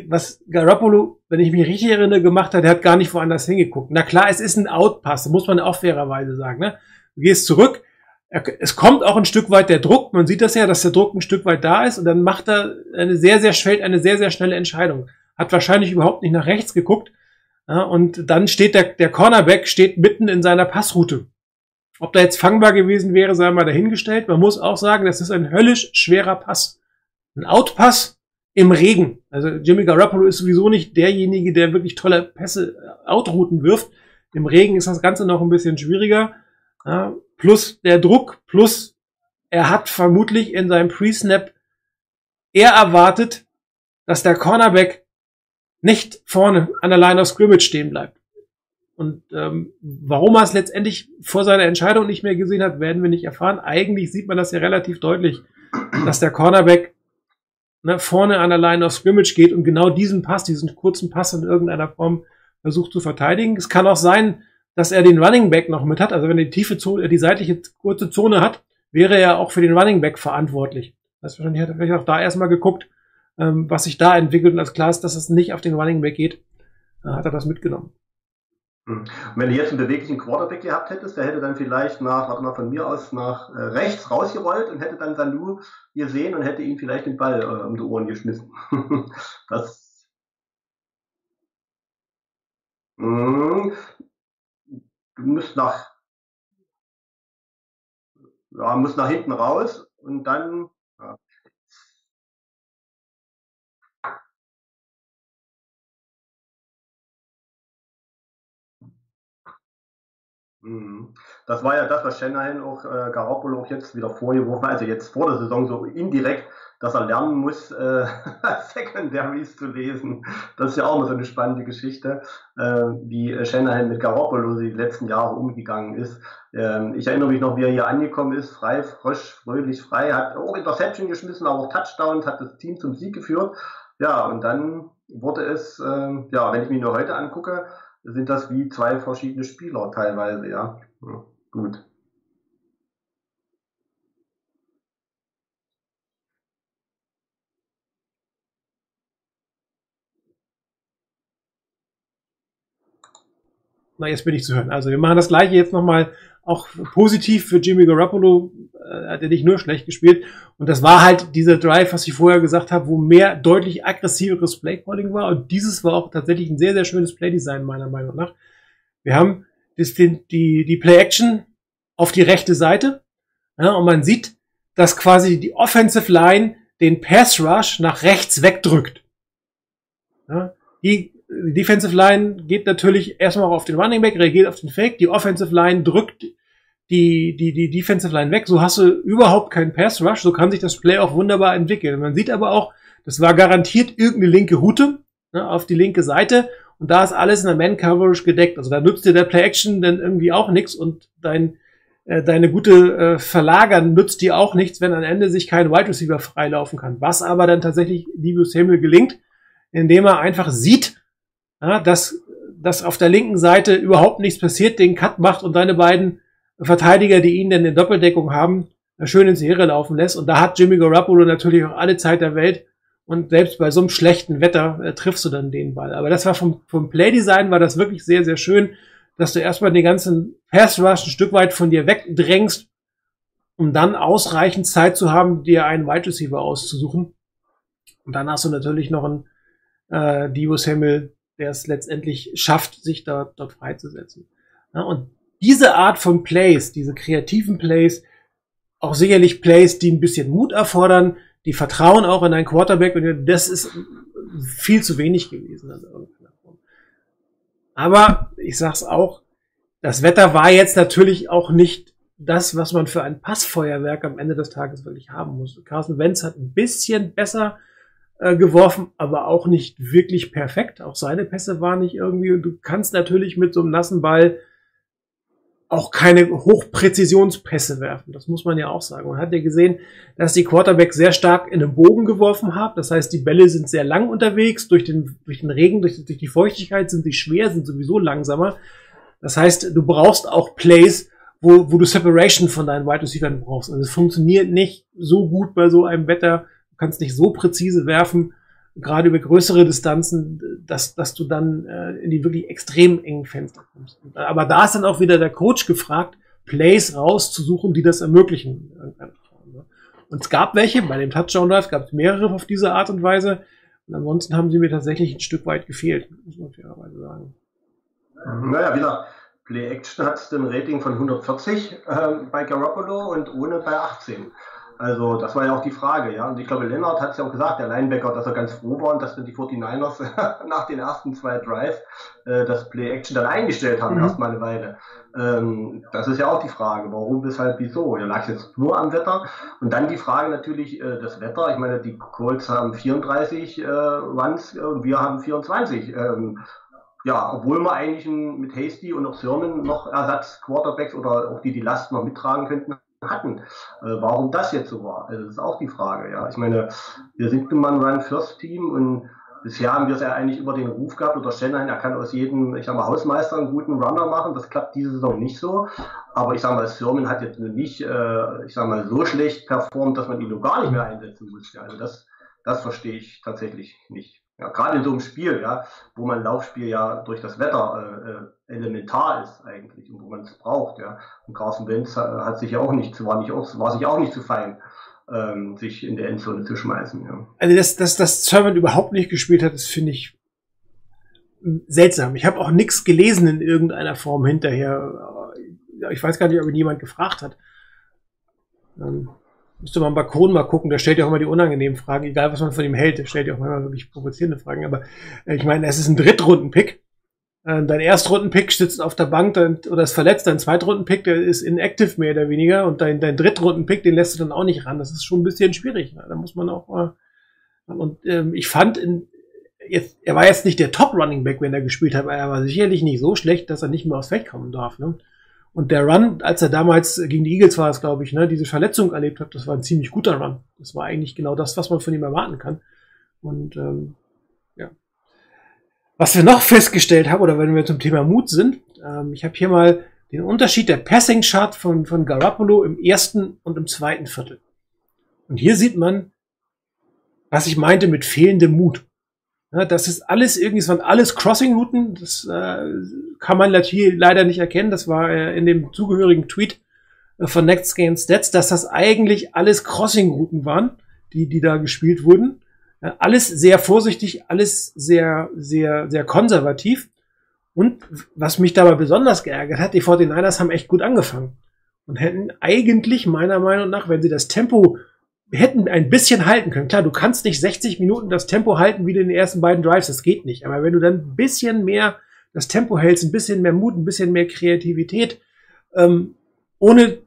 was Garoppolo, wenn ich mich richtig erinnere, gemacht hat, der hat gar nicht woanders hingeguckt. Na klar, es ist ein Outpass, muss man auch fairerweise sagen. Ne? Du gehst zurück, es kommt auch ein Stück weit der Druck, man sieht das ja, dass der Druck ein Stück weit da ist und dann macht er eine sehr, sehr schnell, eine sehr, sehr schnelle Entscheidung. Hat wahrscheinlich überhaupt nicht nach rechts geguckt ja, und dann steht der, der Cornerback steht mitten in seiner Passroute. Ob da jetzt fangbar gewesen wäre, sei mal dahingestellt. Man muss auch sagen, das ist ein höllisch schwerer Pass. Ein Outpass im Regen. Also Jimmy Garoppolo ist sowieso nicht derjenige, der wirklich tolle Pässe äh, outrouten wirft. Im Regen ist das Ganze noch ein bisschen schwieriger. Ja, plus der Druck, plus er hat vermutlich in seinem Pre-Snap eher erwartet, dass der Cornerback nicht vorne an der Line of Scrimmage stehen bleibt. Und ähm, warum er es letztendlich vor seiner Entscheidung nicht mehr gesehen hat, werden wir nicht erfahren. Eigentlich sieht man das ja relativ deutlich, dass der Cornerback ne, vorne an der Line of Scrimmage geht und genau diesen Pass, diesen kurzen Pass in irgendeiner Form versucht zu verteidigen. Es kann auch sein, dass er den Running Back noch mit hat. Also wenn er die tiefe Zone, die seitliche kurze Zone hat, wäre er auch für den Running Back verantwortlich. Das heißt, wahrscheinlich hat er vielleicht auch da erstmal geguckt, ähm, was sich da entwickelt und als klar ist, dass es nicht auf den Running Back geht, äh, hat er das mitgenommen. Hm. Und wenn du jetzt einen beweglichen Quarterback gehabt hättest, der hätte dann vielleicht nach, warte mal, von mir aus nach äh, rechts rausgerollt und hätte dann Sandu gesehen und hätte ihn vielleicht den Ball äh, um die Ohren geschmissen. [LAUGHS] das. Mh, du musst nach, ja, musst nach hinten raus und dann, Das war ja das, was Shanahan auch äh, Garoppolo auch jetzt wieder vorgeworfen hat, also jetzt vor der Saison so indirekt, dass er lernen muss, äh, [LAUGHS] Secondaries zu lesen. Das ist ja auch mal so eine spannende Geschichte, äh, wie Shanahan mit Garoppolo die letzten Jahre umgegangen ist. Ähm, ich erinnere mich noch, wie er hier angekommen ist, frei, frisch, fröhlich, frei, hat auch Interception geschmissen, aber auch Touchdowns, hat das Team zum Sieg geführt. Ja, und dann wurde es, äh, ja, wenn ich mich nur heute angucke, sind das wie zwei verschiedene Spieler teilweise, ja. ja gut. Na, jetzt bin ich zu hören. Also wir machen das gleiche jetzt nochmal auch positiv für Jimmy Garoppolo. Äh, hat er nicht nur schlecht gespielt. Und das war halt dieser Drive, was ich vorher gesagt habe, wo mehr deutlich aggressiveres Playcalling war. Und dieses war auch tatsächlich ein sehr, sehr schönes Playdesign meiner Meinung nach. Wir haben das, die, die, die Play-Action auf die rechte Seite. Ja, und man sieht, dass quasi die Offensive Line den Pass Rush nach rechts wegdrückt. Ja, die, Defensive Line geht natürlich erstmal auf den Running Back, reagiert auf den Fake. Die Offensive Line drückt die, die, die Defensive Line weg. So hast du überhaupt keinen Pass Rush. So kann sich das Play auch wunderbar entwickeln. Man sieht aber auch, das war garantiert irgendeine linke Route ne, auf die linke Seite. Und da ist alles in der Man-Coverage gedeckt. Also da nützt dir der Play-Action dann irgendwie auch nichts und dein, äh, deine gute äh, Verlagern nützt dir auch nichts, wenn am Ende sich kein Wide Receiver freilaufen kann. Was aber dann tatsächlich Debo Samuel gelingt, indem er einfach sieht, ja, dass, dass auf der linken Seite überhaupt nichts passiert, den Cut macht und deine beiden Verteidiger, die ihn denn in Doppeldeckung haben, schön ins Heere laufen lässt. Und da hat Jimmy Garoppolo natürlich auch alle Zeit der Welt. Und selbst bei so einem schlechten Wetter äh, triffst du dann den Ball. Aber das war vom, vom Playdesign war das wirklich sehr, sehr schön, dass du erstmal den ganzen Pass Rush ein Stück weit von dir wegdrängst, um dann ausreichend Zeit zu haben, dir einen Wide Receiver auszusuchen. Und dann hast du natürlich noch einen äh, Divo Samuel, der es letztendlich schafft, sich da, dort freizusetzen. Ja, und diese Art von Plays, diese kreativen Plays, auch sicherlich Plays, die ein bisschen Mut erfordern, die vertrauen auch in einen Quarterback und das ist viel zu wenig gewesen. Aber ich sag's auch, das Wetter war jetzt natürlich auch nicht das, was man für ein Passfeuerwerk am Ende des Tages wirklich haben muss. Carson Wentz hat ein bisschen besser äh, geworfen, aber auch nicht wirklich perfekt. Auch seine Pässe waren nicht irgendwie. Du kannst natürlich mit so einem nassen Ball auch keine Hochpräzisionspässe werfen. Das muss man ja auch sagen. Man hat ja gesehen, dass die Quarterback sehr stark in den Bogen geworfen haben. Das heißt, die Bälle sind sehr lang unterwegs. Durch den, durch den Regen, durch, durch die Feuchtigkeit sind sie schwer, sind sowieso langsamer. Das heißt, du brauchst auch Plays, wo, wo du Separation von deinen Wide Receivers brauchst. Also es funktioniert nicht so gut bei so einem Wetter. Du kannst nicht so präzise werfen gerade über größere Distanzen, dass, dass du dann äh, in die wirklich extrem engen Fenster kommst. Aber da ist dann auch wieder der Coach gefragt, Plays rauszusuchen, die das ermöglichen. Und es gab welche, bei dem Touchdown Drive gab es mehrere auf diese Art und Weise. Und ansonsten haben sie mir tatsächlich ein Stück weit gefehlt, muss man fairerweise sagen. Naja, wieder Play Action hat ein Rating von 140 äh, bei Garoppolo und ohne bei 18. Also das war ja auch die Frage, ja. Und ich glaube, Lennart hat es ja auch gesagt, der Linebacker, dass er ganz froh war und dass dann die 49ers [LAUGHS] nach den ersten zwei Drives äh, das Play-Action dann eingestellt haben, mhm. erstmal eine Weile. Ähm, das ist ja auch die Frage, warum, weshalb, wieso. Ja, lag jetzt nur am Wetter. Und dann die Frage natürlich, äh, das Wetter. Ich meine, die Colts haben 34 äh, Runs und wir haben 24. Ähm, ja, obwohl wir eigentlich mit Hasty und auch Sermon noch Ersatz-Quarterbacks oder auch die die Last noch mittragen könnten, hatten. Äh, warum das jetzt so war, also das ist auch die Frage. Ja, ich meine, wir sind nun mal ein Run-First-Team und bisher haben wir es ja eigentlich über den Ruf gehabt oder Shanahan, er kann aus jedem, ich sag mal, Hausmeister einen guten Runner machen. Das klappt diese Saison nicht so. Aber ich sag mal, Sermon hat jetzt nicht, äh, ich sag mal, so schlecht performt, dass man ihn nur gar nicht mehr einsetzen muss. Ja, also das, das verstehe ich tatsächlich nicht. Ja, gerade in so einem Spiel, ja, wo man Laufspiel ja durch das Wetter äh, äh elementar ist eigentlich und wo man es braucht, ja. Und Carson Wentz hat, hat sich ja auch nicht, war nicht auch, war sich auch nicht zu fein, ähm, sich in der Endzone zu schmeißen. Ja. Also dass, dass, dass Servant überhaupt nicht gespielt hat, das finde ich seltsam. Ich habe auch nichts gelesen in irgendeiner Form hinterher. Ich weiß gar nicht, ob ihn jemand gefragt hat. Ähm, müsste man Balkon mal gucken, der stellt ja auch immer die unangenehmen Fragen, egal was man von ihm hält, der stellt ja auch immer wirklich provozierende Fragen, aber äh, ich meine, es ist ein Drittrunden-Pick. Äh, dein Erstrunden-Pick sitzt auf der Bank dein, oder ist verletzt, dein Zweitrunden-Pick, der ist inactive mehr oder weniger und dein, dein Drittrunden-Pick, den lässt du dann auch nicht ran. Das ist schon ein bisschen schwierig. Ne? Da muss man auch mal. Und ähm, ich fand, in, jetzt, er war jetzt nicht der Top-Running-Back, wenn er gespielt hat, aber er war sicherlich nicht so schlecht, dass er nicht mehr aufs Feld kommen darf. Ne? Und der Run, als er damals gegen die Eagles war es, glaube ich, ne, diese Verletzung erlebt hat, das war ein ziemlich guter Run. Das war eigentlich genau das, was man von ihm erwarten kann. Und ähm, ja. Was wir noch festgestellt haben, oder wenn wir zum Thema Mut sind, ähm, ich habe hier mal den Unterschied der Passing Chart von, von Garoppolo im ersten und im zweiten Viertel. Und hier sieht man, was ich meinte mit fehlendem Mut. Das ist alles irgendwie, es waren alles Crossing-Routen. Das äh, kann man leider nicht erkennen. Das war äh, in dem zugehörigen Tweet äh, von Next Game Stats, dass das eigentlich alles Crossing-Routen waren, die, die da gespielt wurden. Äh, alles sehr vorsichtig, alles sehr, sehr, sehr konservativ. Und was mich dabei besonders geärgert hat, die 49ers haben echt gut angefangen. und hätten eigentlich meiner Meinung nach, wenn sie das Tempo hätten ein bisschen halten können. Klar, du kannst nicht 60 Minuten das Tempo halten wie in den ersten beiden Drives, das geht nicht. Aber wenn du dann ein bisschen mehr das Tempo hältst, ein bisschen mehr Mut, ein bisschen mehr Kreativität, ähm, ohne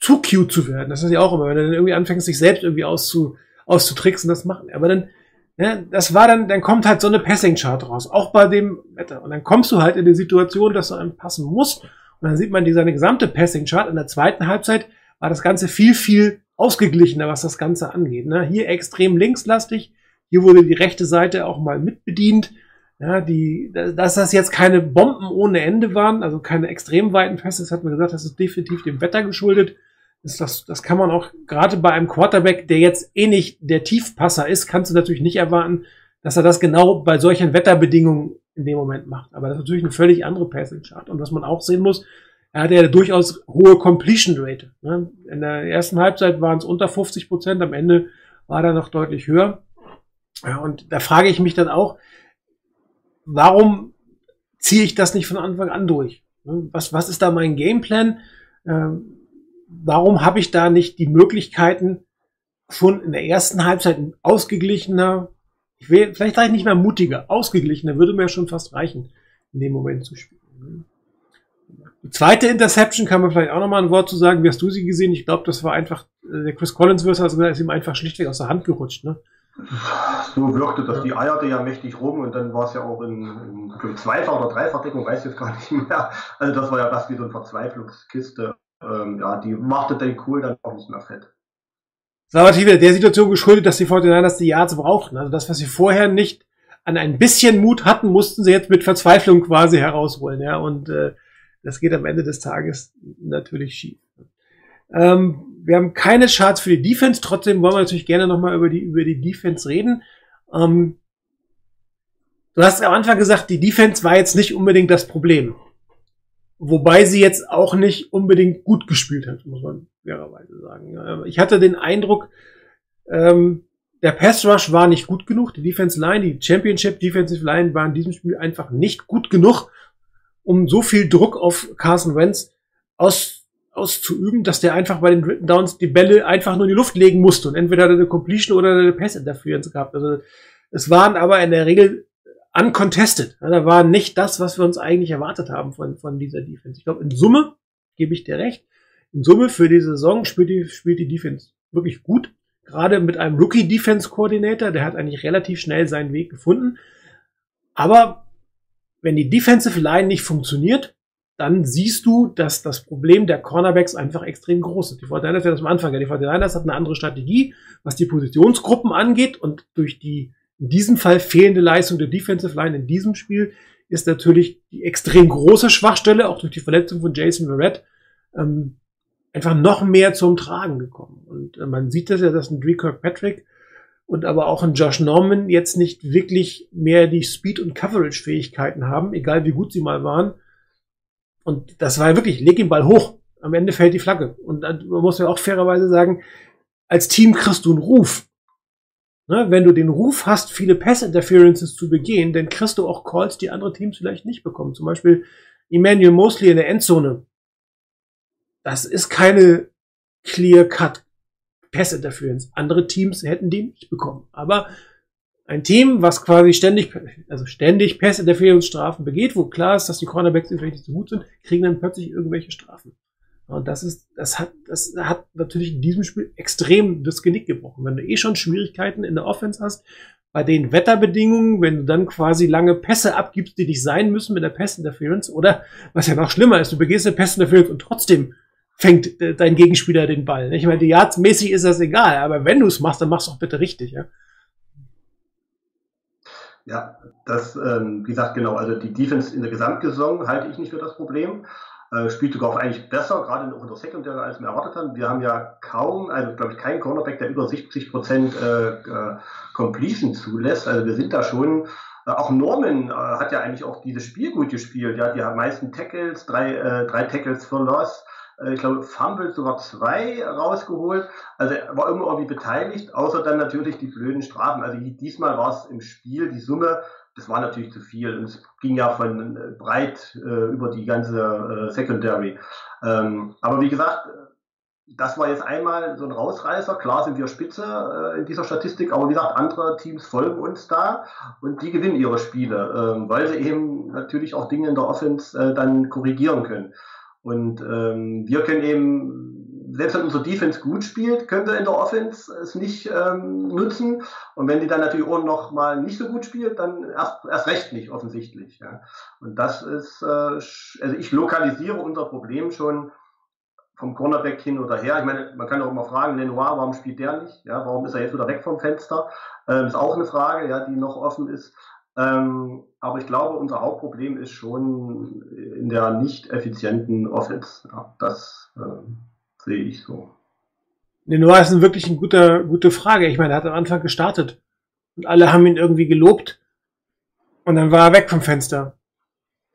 zu cute zu werden. Das ist ja auch immer, wenn du dann irgendwie anfängst, sich selbst irgendwie auszu, auszutricksen, das machen. Aber dann, ja, das war dann, dann kommt halt so eine Passing-Chart raus, auch bei dem Wetter. Und dann kommst du halt in die Situation, dass du einem passen musst. Und dann sieht man die seine gesamte Passing-Chart. In der zweiten Halbzeit war das Ganze viel, viel ausgeglichener, was das Ganze angeht. Ne? Hier extrem linkslastig. Hier wurde die rechte Seite auch mal mitbedient. Ja, die, dass das jetzt keine Bomben ohne Ende waren, also keine extrem weiten Pässe, das hat man gesagt, das ist definitiv dem Wetter geschuldet. Das, das, das kann man auch gerade bei einem Quarterback, der jetzt eh nicht der Tiefpasser ist, kannst du natürlich nicht erwarten, dass er das genau bei solchen Wetterbedingungen in dem Moment macht. Aber das ist natürlich eine völlig andere Passing Chart. Und was man auch sehen muss, er hatte ja durchaus hohe Completion Rate. Ne? In der ersten Halbzeit waren es unter 50 Prozent, am Ende war er noch deutlich höher. Ja, und da frage ich mich dann auch, warum ziehe ich das nicht von Anfang an durch? Ne? Was, was ist da mein Gameplan? Ähm, warum habe ich da nicht die Möglichkeiten, schon in der ersten Halbzeit ausgeglichener, ich will, vielleicht sage ich nicht mehr mutiger, ausgeglichener, würde mir schon fast reichen, in dem Moment zu spielen. Zweite Interception kann man vielleicht auch nochmal ein Wort zu sagen. Wie hast du sie gesehen? Ich glaube, das war einfach, äh, der Chris Collins also ist ihm einfach schlichtweg aus der Hand gerutscht. Ne? So wirkte das, die eierte ja mächtig rum und dann war es ja auch in, in Zweifach- oder Dreifachdeckung, weiß ich jetzt gar nicht mehr. Also das war ja fast wie so eine Verzweiflungskiste. Ähm, ja, die machte den Cool dann auch nicht mehr fett. Das war natürlich wieder der Situation geschuldet, dass die 49ers die Yards brauchten. Also das, was sie vorher nicht an ein bisschen Mut hatten, mussten sie jetzt mit Verzweiflung quasi herausholen. Ja, und äh, das geht am Ende des Tages natürlich schief. Ähm, wir haben keine Charts für die Defense, trotzdem wollen wir natürlich gerne nochmal über die, über die Defense reden. Ähm, du hast am Anfang gesagt, die Defense war jetzt nicht unbedingt das Problem. Wobei sie jetzt auch nicht unbedingt gut gespielt hat, muss man fairerweise sagen. Ich hatte den Eindruck, ähm, der Pass Rush war nicht gut genug. Die Defense Line, die Championship Defensive Line war in diesem Spiel einfach nicht gut genug, um so viel Druck auf Carson Wentz aus auszuüben, dass der einfach bei den dritten Downs die Bälle einfach nur in die Luft legen musste und entweder eine Completion oder eine Pass Interference gehabt. Also es waren aber in der Regel uncontested. Ja, da war nicht das, was wir uns eigentlich erwartet haben von, von dieser Defense. Ich glaube, in Summe gebe ich dir recht. In Summe für die Saison spielt die, spielt die Defense wirklich gut. Gerade mit einem Rookie Defense Coordinator, der hat eigentlich relativ schnell seinen Weg gefunden. Aber wenn die Defensive Line nicht funktioniert, dann siehst du, dass das Problem der Cornerbacks einfach extrem groß ist. Die 49ers das am Anfang. Ja, die 49ers hat eine andere Strategie, was die Positionsgruppen angeht und durch die in diesem Fall fehlende Leistung der Defensive Line in diesem Spiel ist natürlich die extrem große Schwachstelle, auch durch die Verletzung von Jason Verrett, ähm, einfach noch mehr zum Tragen gekommen. Und äh, man sieht das ja, dass ein Dre Kirkpatrick und aber auch ein Josh Norman jetzt nicht wirklich mehr die Speed- und Coverage-Fähigkeiten haben, egal wie gut sie mal waren, und das war wirklich, leg den Ball hoch. Am Ende fällt die Flagge. Und man muss ja auch fairerweise sagen, als Team kriegst du einen Ruf. Ne? Wenn du den Ruf hast, viele Pass-Interferences zu begehen, dann kriegst du auch Calls, die andere Teams vielleicht nicht bekommen. Zum Beispiel Emmanuel Mosley in der Endzone. Das ist keine clear-cut Pass-Interference. Andere Teams hätten die nicht bekommen. Aber ein Team, was quasi ständig, also ständig Pass-Interference-Strafen begeht, wo klar ist, dass die Cornerbacks vielleicht nicht so gut sind, kriegen dann plötzlich irgendwelche Strafen. Und das ist, das hat, das hat natürlich in diesem Spiel extrem das Genick gebrochen. Wenn du eh schon Schwierigkeiten in der Offense hast, bei den Wetterbedingungen, wenn du dann quasi lange Pässe abgibst, die dich sein müssen mit der Pass-Interference, oder was ja noch schlimmer ist, du begehst eine Pass-Interference und trotzdem fängt äh, dein Gegenspieler den Ball. Ich meine, yards-mäßig ist das egal, aber wenn du es machst, dann machst du auch bitte richtig, ja. Ja, das, ähm, wie gesagt, genau. Also die Defense in der Gesamtsaison halte ich nicht für das Problem. Äh, spielt sogar auch eigentlich besser, gerade auch in der Secondary, als wir erwartet haben. Wir haben ja kaum, also glaube ich, keinen Cornerback, der über 70 Prozent äh, äh, Completion zulässt. Also wir sind da schon. Äh, auch Norman äh, hat ja eigentlich auch dieses Spiel gut gespielt. Ja, die meisten Tackles, drei, äh, drei Tackles für Loss. Äh, ich glaube, Fumble sogar zwei rausgeholt. Also er war immer irgendwie beteiligt, außer dann natürlich die blöden Strafen. Also diesmal war es im Spiel die Summe das war natürlich zu viel. Und es ging ja von äh, breit äh, über die ganze äh, Secondary. Ähm, aber wie gesagt, das war jetzt einmal so ein Rausreißer. Klar sind wir Spitze äh, in dieser Statistik, aber wie gesagt, andere Teams folgen uns da und die gewinnen ihre Spiele, ähm, weil sie eben natürlich auch Dinge in der Offense äh, dann korrigieren können. Und ähm, wir können eben, selbst wenn unsere Defense gut spielt, können wir in der Offense es nicht ähm, nutzen. Und wenn die dann natürlich auch noch mal nicht so gut spielt, dann erst, erst recht nicht offensichtlich. Ja. Und das ist, äh, also ich lokalisiere unser Problem schon vom Cornerback hin oder her. Ich meine, man kann auch immer fragen, Lenoir, warum spielt der nicht? Ja, warum ist er jetzt wieder weg vom Fenster? Ähm, ist auch eine Frage, ja, die noch offen ist. Ähm, aber ich glaube, unser Hauptproblem ist schon in der nicht effizienten Offense. Ja, das äh, sehe ich so. Lenoir ist eine wirklich eine gute, gute Frage. Ich meine, er hat am Anfang gestartet und alle haben ihn irgendwie gelobt und dann war er weg vom Fenster.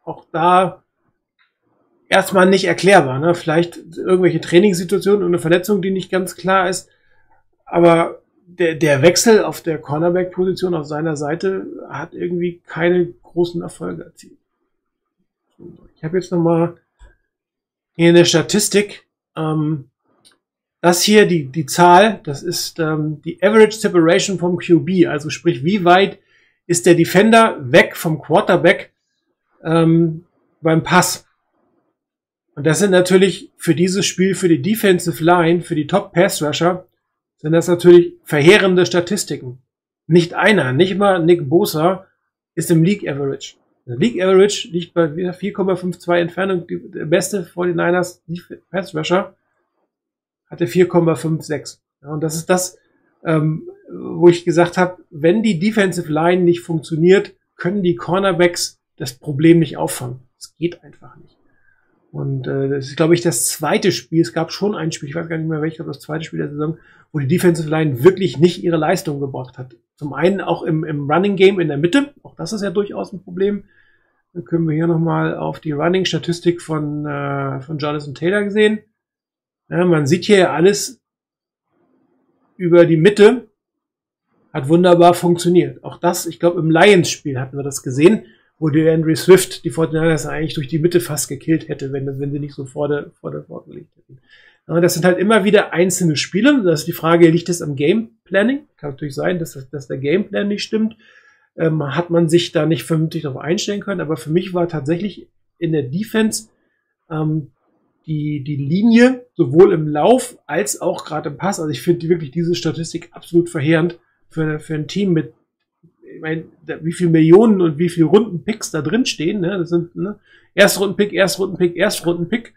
Auch da erstmal nicht erklärbar. Ne? Vielleicht irgendwelche Trainingssituationen und eine Verletzung, die nicht ganz klar ist. Aber der, der Wechsel auf der Cornerback-Position auf seiner Seite hat irgendwie keine großen Erfolge erzielt. Ich habe jetzt nochmal hier eine Statistik. Ähm, das hier, die, die Zahl, das ist ähm, die Average Separation vom QB, also sprich, wie weit ist der Defender weg vom Quarterback ähm, beim Pass. Und das sind natürlich für dieses Spiel, für die Defensive Line, für die Top Pass Rusher, sind das natürlich verheerende Statistiken. Nicht einer, nicht mal Nick Bosa ist im League Average. Der League Average liegt bei 4,52 Entfernung. Der beste 49ers Pass Rusher hatte 4,56. Ja, und das ist das, ähm, wo ich gesagt habe, wenn die Defensive Line nicht funktioniert, können die Cornerbacks das Problem nicht auffangen. Es geht einfach nicht. Und äh, das ist, glaube ich, das zweite Spiel. Es gab schon ein Spiel, ich weiß gar nicht mehr welches, das zweite Spiel der Saison, wo die Defensive Line wirklich nicht ihre Leistung gebracht hat. Zum einen auch im, im Running Game in der Mitte, auch das ist ja durchaus ein Problem. Dann können wir hier nochmal auf die Running-Statistik von, äh, von Jonathan Taylor gesehen. Ja, man sieht hier alles über die Mitte, hat wunderbar funktioniert. Auch das, ich glaube, im Lions-Spiel hatten wir das gesehen wo der Andrew Swift die Fortinanders eigentlich durch die Mitte fast gekillt hätte, wenn, wenn sie nicht so vor der, vor der vorgelegt hätten. Aber das sind halt immer wieder einzelne Spiele. Das ist die Frage, liegt es am Game Planning? Kann natürlich sein, dass, dass der Gameplan nicht stimmt. Ähm, hat man sich da nicht vernünftig darauf einstellen können. Aber für mich war tatsächlich in der Defense ähm, die, die Linie sowohl im Lauf als auch gerade im Pass. Also ich finde wirklich diese Statistik absolut verheerend für, für ein Team mit ich meine, wie viele Millionen und wie viele Runden-Picks da drin stehen, ne? Das sind ne? Erstrunden-Pick, Erstrunden-Pick, Erstrunden-Pick,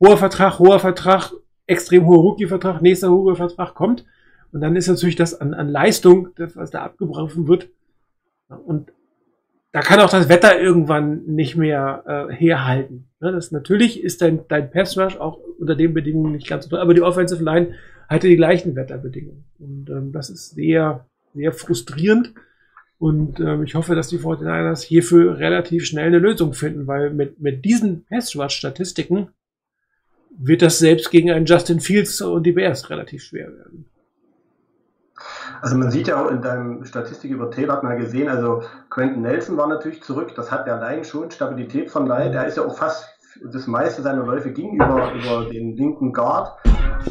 hoher Vertrag, hoher Vertrag, extrem hoher Rookie-Vertrag, nächster hoher Vertrag kommt. Und dann ist natürlich das an, an Leistung, das, was da abgebrochen wird. Und da kann auch das Wetter irgendwann nicht mehr äh, herhalten. Ne? Das natürlich ist dein, dein Pass Rush auch unter den Bedingungen nicht ganz so toll, aber die Offensive Line hatte die gleichen Wetterbedingungen. Und ähm, das ist sehr, sehr frustrierend. Und ähm, ich hoffe, dass die 49ers hierfür relativ schnell eine Lösung finden, weil mit, mit diesen Pass-Rush-Statistiken wird das selbst gegen einen Justin Fields und die Bears relativ schwer werden. Also man sieht ja auch in deinem Statistik über Taylor hat man gesehen, also Quentin Nelson war natürlich zurück, das hat der Line schon Stabilität von Line, der ist ja auch fast das meiste seiner Läufe ging über, über den linken Guard.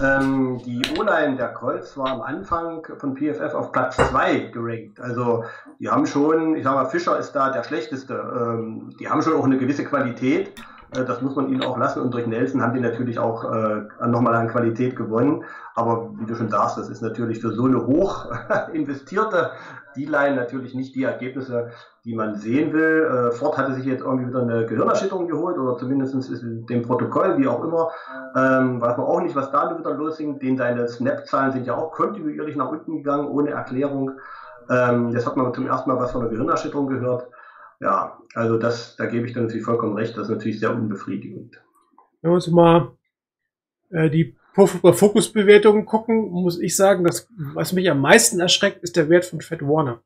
Ähm, die O-Line der Colts war am Anfang von PFF auf Platz 2 gerankt. Also die haben schon, ich sag mal, Fischer ist da der schlechteste. Ähm, die haben schon auch eine gewisse Qualität. Äh, das muss man ihnen auch lassen. Und durch Nelson haben die natürlich auch äh, nochmal an Qualität gewonnen. Aber wie du schon sagst, das ist natürlich für so eine hoch [LAUGHS] investierte D-Line natürlich nicht die Ergebnisse, die man sehen will. Äh, Ford hatte sich jetzt irgendwie wieder eine Gehirnerschütterung geholt oder zumindest ist in dem Protokoll, wie auch immer. Ähm, weiß man auch nicht, was da wieder losging. Den seine Snap-Zahlen sind ja auch kontinuierlich nach unten gegangen, ohne Erklärung. Ähm, jetzt hat man zum ersten Mal was von einer Gehirnerschütterung gehört. Ja, also das, da gebe ich dann natürlich vollkommen recht, das ist natürlich sehr unbefriedigend. Wenn wir uns mal äh, die Fokusbewertungen gucken, muss ich sagen, dass, was mich am meisten erschreckt, ist der Wert von Fat Warner.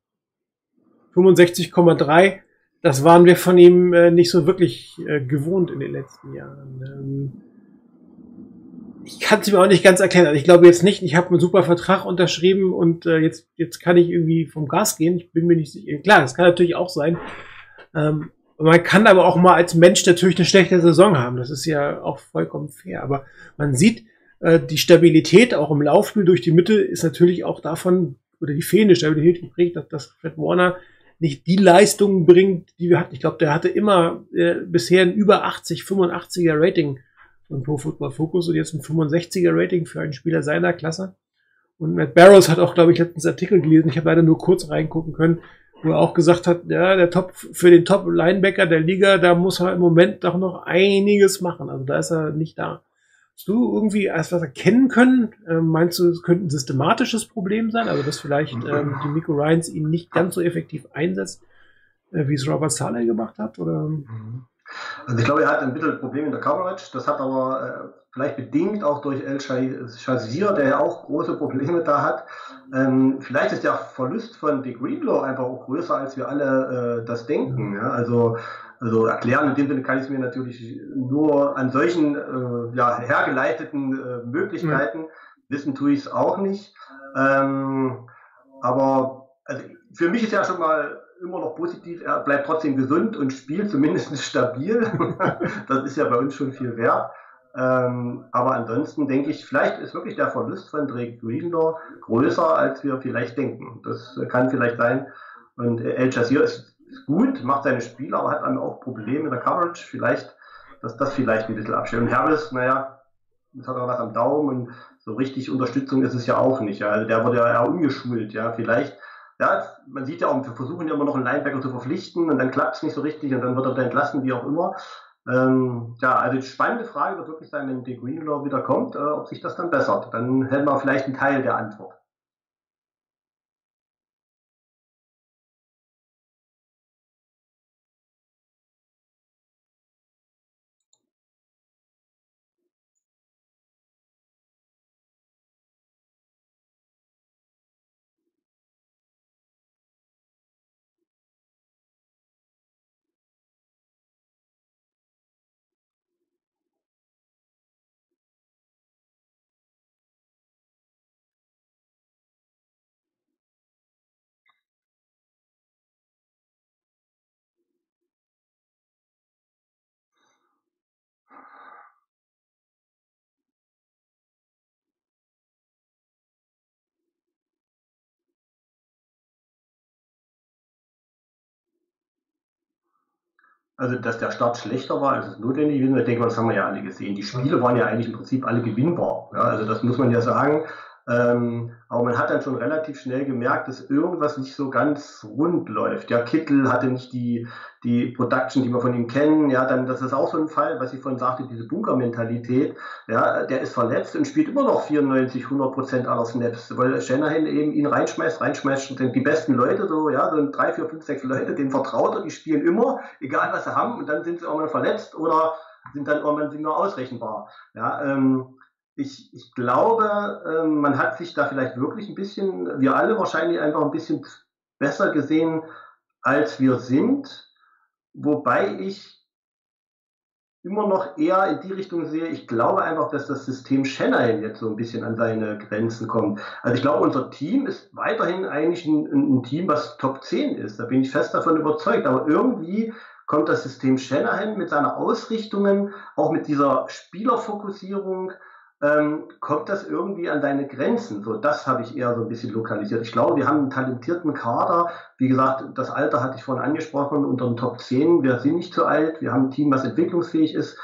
65,3, das waren wir von ihm äh, nicht so wirklich äh, gewohnt in den letzten Jahren. Ähm, ich kann es mir auch nicht ganz erklären. Ich glaube jetzt nicht, ich habe einen super Vertrag unterschrieben und äh, jetzt, jetzt kann ich irgendwie vom Gas gehen. Ich bin mir nicht sicher. Klar, das kann natürlich auch sein. Ähm, man kann aber auch mal als Mensch natürlich eine schlechte Saison haben. Das ist ja auch vollkommen fair. Aber man sieht, äh, die Stabilität auch im Laufspiel durch die Mitte ist natürlich auch davon, oder die fehlende Stabilität geprägt, dass, dass Fred Warner nicht die Leistungen bringt, die wir hatten. Ich glaube, der hatte immer äh, bisher ein über 80, 85er Rating von Pro Football Focus und jetzt ein 65er Rating für einen Spieler seiner Klasse. Und Matt Barrows hat auch, glaube ich, letztens Artikel gelesen. Ich habe leider nur kurz reingucken können, wo er auch gesagt hat, ja, der Top für den Top Linebacker der Liga, da muss er im Moment doch noch einiges machen. Also da ist er nicht da. Hast du irgendwie erst was erkennen können? Ähm, meinst du, es könnte ein systematisches Problem sein? Also dass vielleicht ähm, die Miko Ryans ihn nicht ganz so effektiv einsetzt, äh, wie es Robert Saleh gemacht hat? Oder? Mhm. Also ich glaube, er hat ein bisschen Problem in der Coverage. Das hat aber äh, vielleicht bedingt auch durch El Shazir, der ja auch große Probleme da hat. Ähm, vielleicht ist der Verlust von Dick Greenlaw einfach auch größer, als wir alle äh, das denken. Ja? Also, also erklären in dem Sinne kann ich es mir natürlich nur an solchen äh, ja, hergeleiteten äh, Möglichkeiten. Mhm. Wissen tue ich es auch nicht. Ähm, aber also für mich ist ja schon mal immer noch positiv, er bleibt trotzdem gesund und spielt zumindest [LAUGHS] stabil. [LAUGHS] das ist ja bei uns schon viel wert. Ähm, aber ansonsten denke ich, vielleicht ist wirklich der Verlust von Drake Greenlaw größer, als wir vielleicht denken. Das kann vielleicht sein. Und El Jazeera ist, ist gut, macht seine Spiele, aber hat dann auch Probleme in der Coverage. Vielleicht, dass das vielleicht ein bisschen abstellt. Und Harris, naja, jetzt hat er was am Daumen und so richtig Unterstützung ist es ja auch nicht. Ja. Also der wurde ja eher umgeschult. Ja. Vielleicht ja, man sieht ja auch, wir versuchen ja immer noch einen Linebacker zu verpflichten und dann klappt es nicht so richtig und dann wird er da entlassen, wie auch immer. Ähm, ja, also die spannende Frage wird wirklich sein, wenn die Greenlaw wieder kommt, äh, ob sich das dann bessert. Dann hätten wir vielleicht einen Teil der Antwort. Also, dass der Start schlechter war, als es notwendig ist, ich denke, das haben wir ja alle gesehen. Die Spiele waren ja eigentlich im Prinzip alle gewinnbar. Ja, also, das muss man ja sagen. Ähm, aber man hat dann schon relativ schnell gemerkt, dass irgendwas nicht so ganz rund läuft. Ja, Kittel hatte nicht die, die Production, die wir von ihm kennen. Ja, dann, das ist auch so ein Fall, was ich vorhin sagte, diese Bunker-Mentalität. Ja, der ist verletzt und spielt immer noch 94, 100 Prozent aller Snaps, weil Shanahan eben ihn reinschmeißt, reinschmeißt, die besten Leute, so, ja, so drei, vier, fünf, sechs Leute, denen vertraut er, die spielen immer, egal was sie haben, und dann sind sie irgendwann verletzt oder sind dann irgendwann sind nur ausrechenbar. Ja, ähm, ich, ich glaube, ähm, man hat sich da vielleicht wirklich ein bisschen, wir alle wahrscheinlich einfach ein bisschen besser gesehen, als wir sind. Wobei ich immer noch eher in die Richtung sehe, ich glaube einfach, dass das System Shanahan jetzt so ein bisschen an seine Grenzen kommt. Also ich glaube, unser Team ist weiterhin eigentlich ein, ein Team, was Top 10 ist. Da bin ich fest davon überzeugt. Aber irgendwie kommt das System Shanahan mit seiner Ausrichtungen, auch mit dieser Spielerfokussierung, ähm, kommt das irgendwie an deine Grenzen? So, das habe ich eher so ein bisschen lokalisiert. Ich glaube, wir haben einen talentierten Kader. Wie gesagt, das Alter hatte ich vorhin angesprochen, unter den Top 10. Wir sind nicht zu alt. Wir haben ein Team, was entwicklungsfähig ist.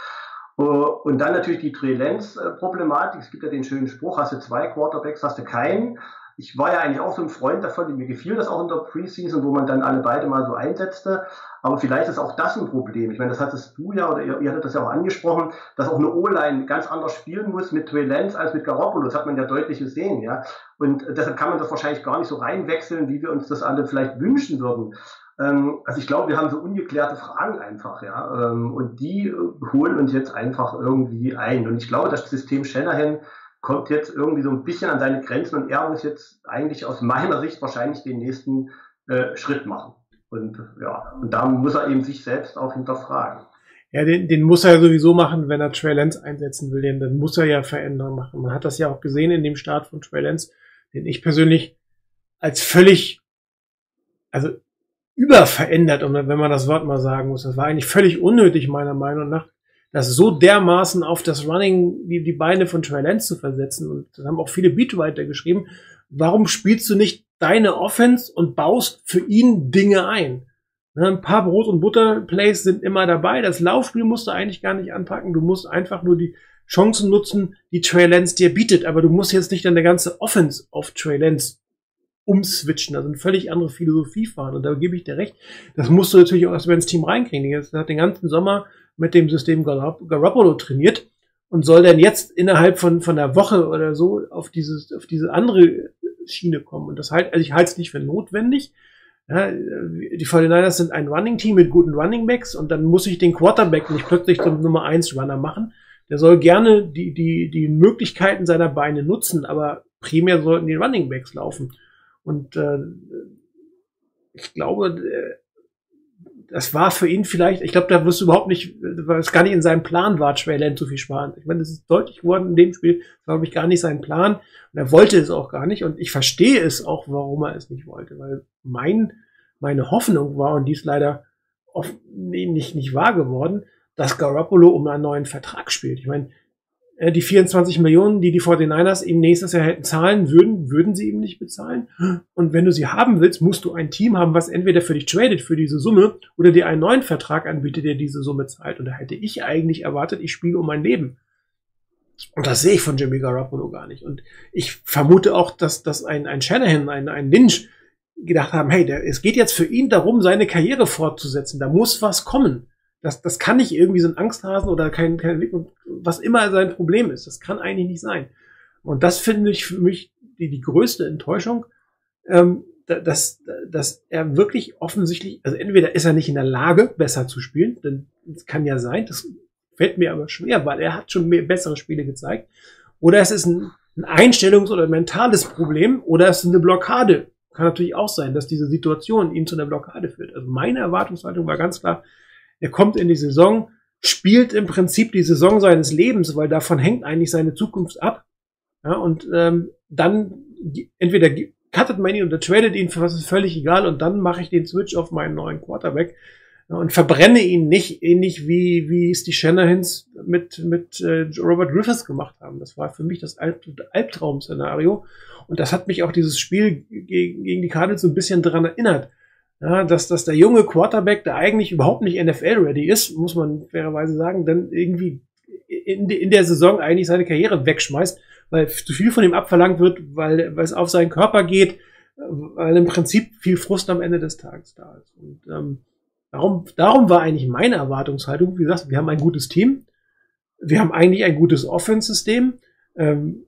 Äh, und dann natürlich die Trey-Lance-Problematik. Es gibt ja den schönen Spruch, hast du zwei Quarterbacks, hast du keinen ich war ja eigentlich auch so ein Freund davon, mir gefiel das auch in der Preseason, wo man dann alle beide mal so einsetzte. Aber vielleicht ist auch das ein Problem. Ich meine, das hattest du ja, oder ihr, ihr hattet das ja auch angesprochen, dass auch eine O-Line ganz anders spielen muss mit Trey Lance als mit Garoppolo. Das hat man ja deutlich gesehen, ja. Und deshalb kann man das wahrscheinlich gar nicht so reinwechseln, wie wir uns das alle vielleicht wünschen würden. Ähm, also ich glaube, wir haben so ungeklärte Fragen einfach, ja. Ähm, und die holen uns jetzt einfach irgendwie ein. Und ich glaube, das System Shanahan kommt jetzt irgendwie so ein bisschen an seine Grenzen und er muss jetzt eigentlich aus meiner Sicht wahrscheinlich den nächsten äh, Schritt machen. Und ja, und da muss er eben sich selbst auch hinterfragen. Ja, den, den muss er sowieso machen, wenn er Trey Lance einsetzen will. Den, dann muss er ja Veränderungen machen. Man hat das ja auch gesehen in dem Start von Trey Lance, den ich persönlich als völlig, also überverändert, wenn man das Wort mal sagen muss. Das war eigentlich völlig unnötig, meiner Meinung nach, das so dermaßen auf das Running, die, die Beine von Trey Lance zu versetzen. Und das haben auch viele Beatwriter geschrieben. Warum spielst du nicht deine Offense und baust für ihn Dinge ein? Ne, ein paar Brot- und Butter-Plays sind immer dabei. Das Laufspiel musst du eigentlich gar nicht anpacken. Du musst einfach nur die Chancen nutzen, die Trey Lance dir bietet. Aber du musst jetzt nicht deine ganze Offense auf Trey Lance umswitchen, also eine völlig andere Philosophie fahren. Und da gebe ich dir recht. Das musst du natürlich auch erstmal ins Team reinkriegen. Er hat den ganzen Sommer mit dem System Garoppolo trainiert und soll dann jetzt innerhalb von, von einer Woche oder so auf dieses, auf diese andere Schiene kommen. Und das halt, also ich halte es nicht für notwendig. Ja, die 49ers sind ein Running-Team mit guten Running Backs und dann muss ich den Quarterback nicht plötzlich zum Nummer 1 Runner machen. Der soll gerne die, die, die Möglichkeiten seiner Beine nutzen, aber primär sollten die Running Backs laufen. Und äh, ich glaube, äh, das war für ihn vielleicht, ich glaube, da du überhaupt nicht, weil es gar nicht in seinem Plan war, Lance zu viel sparen. Ich meine, das ist deutlich geworden in dem Spiel, war, glaube ich, gar nicht sein Plan. Und er wollte es auch gar nicht. Und ich verstehe es auch, warum er es nicht wollte. Weil mein, meine Hoffnung war, und die ist leider oft, nee, nicht, nicht wahr geworden, dass Garoppolo um einen neuen Vertrag spielt. Ich meine, die 24 Millionen, die die 49ers ihm nächstes Jahr hätten zahlen würden, würden sie ihm nicht bezahlen. Und wenn du sie haben willst, musst du ein Team haben, was entweder für dich tradet für diese Summe oder dir einen neuen Vertrag anbietet, der diese Summe zahlt. Und da hätte ich eigentlich erwartet, ich spiele um mein Leben. Und das sehe ich von Jimmy Garoppolo gar nicht. Und ich vermute auch, dass, dass ein, ein Shanahan, ein, ein Lynch gedacht haben, hey, der, es geht jetzt für ihn darum, seine Karriere fortzusetzen. Da muss was kommen. Das, das kann nicht irgendwie so ein Angsthasen oder kein, kein, was immer sein Problem ist. Das kann eigentlich nicht sein. Und das finde ich für mich die, die größte Enttäuschung, ähm, dass, dass er wirklich offensichtlich, also entweder ist er nicht in der Lage, besser zu spielen, denn es kann ja sein, das fällt mir aber schwer, weil er hat schon mehr, bessere Spiele gezeigt, oder es ist ein, ein Einstellungs- oder mentales Problem, oder es ist eine Blockade. Kann natürlich auch sein, dass diese Situation ihn zu einer Blockade führt. Also meine Erwartungshaltung war ganz klar, er kommt in die Saison, spielt im Prinzip die Saison seines Lebens, weil davon hängt eigentlich seine Zukunft ab. Ja, und ähm, dann entweder cuttet man ihn oder tradet ihn für was ist völlig egal und dann mache ich den Switch auf meinen neuen Quarterback ja, und verbrenne ihn nicht, ähnlich wie, wie es die Shanahans mit, mit äh, Robert Griffiths gemacht haben. Das war für mich das Alb Albtraum-Szenario. Und das hat mich auch dieses Spiel gegen, gegen die Cardinals so ein bisschen daran erinnert ja, dass, dass der junge Quarterback, der eigentlich überhaupt nicht NFL-ready ist, muss man fairerweise sagen, dann irgendwie in, in der Saison eigentlich seine Karriere wegschmeißt, weil zu viel von ihm abverlangt wird, weil, weil es auf seinen Körper geht, weil im Prinzip viel Frust am Ende des Tages da ist. Und ähm, darum, darum war eigentlich meine Erwartungshaltung, wie gesagt, wir haben ein gutes Team, wir haben eigentlich ein gutes Offense-System, ähm,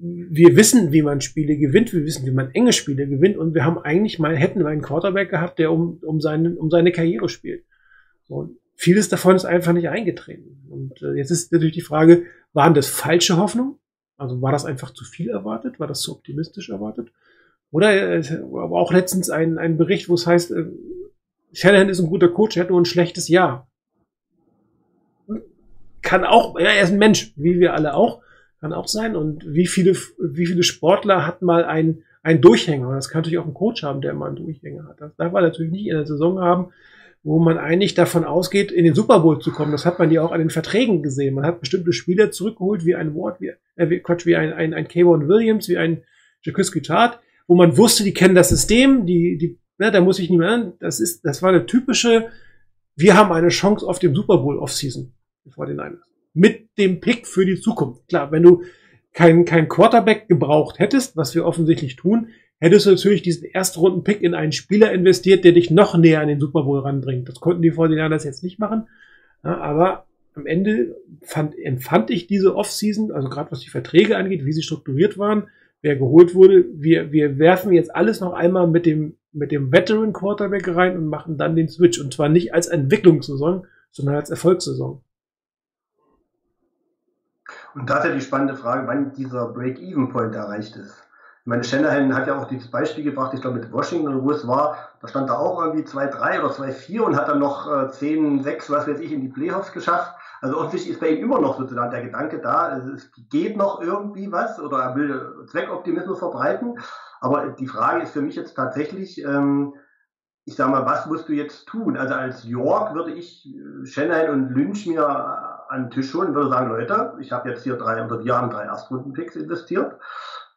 wir wissen, wie man Spiele gewinnt, wir wissen, wie man enge Spiele gewinnt und wir haben eigentlich mal, hätten wir einen Quarterback gehabt, der um, um, seine, um seine Karriere spielt. Und vieles davon ist einfach nicht eingetreten. Und äh, jetzt ist natürlich die Frage, waren das falsche Hoffnungen? Also war das einfach zu viel erwartet? War das zu optimistisch erwartet? Oder äh, aber auch letztens ein, ein Bericht, wo es heißt, äh, Shanahan ist ein guter Coach, er hat nur ein schlechtes Jahr. Kann auch, ja, er ist ein Mensch, wie wir alle auch. Kann auch sein. Und wie viele, wie viele Sportler hat mal ein, ein Durchhänger? Das kann natürlich auch ein Coach haben, der mal einen Durchhänger hat. Das darf man natürlich nicht in der Saison haben, wo man eigentlich davon ausgeht, in den Super Bowl zu kommen. Das hat man ja auch an den Verträgen gesehen. Man hat bestimmte Spieler zurückgeholt, wie ein Ward, wie, äh, Quatsch, wie ein, ein, ein Kayvon Williams, wie ein Jacques Tart, wo man wusste, die kennen das System, die, die, ne, da muss ich nicht mehr an. Das ist, das war eine typische, wir haben eine Chance auf dem Super Bowl Offseason vor den Niners mit dem Pick für die Zukunft. Klar, wenn du kein, kein Quarterback gebraucht hättest, was wir offensichtlich tun, hättest du natürlich diesen Erstrunden-Pick in einen Spieler investiert, der dich noch näher an den Super Bowl ranbringt. Das konnten die Fortinanders jetzt nicht machen. Ja, aber am Ende fand, empfand ich diese Offseason, also gerade was die Verträge angeht, wie sie strukturiert waren, wer geholt wurde, wir, wir werfen jetzt alles noch einmal mit dem, mit dem Veteran Quarterback rein und machen dann den Switch. Und zwar nicht als Entwicklungssaison, sondern als Erfolgssaison. Und da ist ja die spannende Frage, wann dieser Break-Even-Point erreicht ist. Ich meine, Shanahan hat ja auch dieses Beispiel gebracht, ich glaube mit Washington, wo es war, da stand da auch irgendwie 2-3 oder 2-4 und hat dann noch äh, 10-6, was weiß ich, in die Playoffs geschafft. Also offensichtlich ist bei ihm immer noch sozusagen der Gedanke da, es geht noch irgendwie was oder er will Zweckoptimismus verbreiten. Aber die Frage ist für mich jetzt tatsächlich, ähm, ich sag mal, was musst du jetzt tun? Also als York würde ich äh, Shanahan und Lynch mir an den Tisch holen und würde sagen, Leute, ich habe jetzt hier drei, oder wir haben drei Erstrunden-Picks investiert.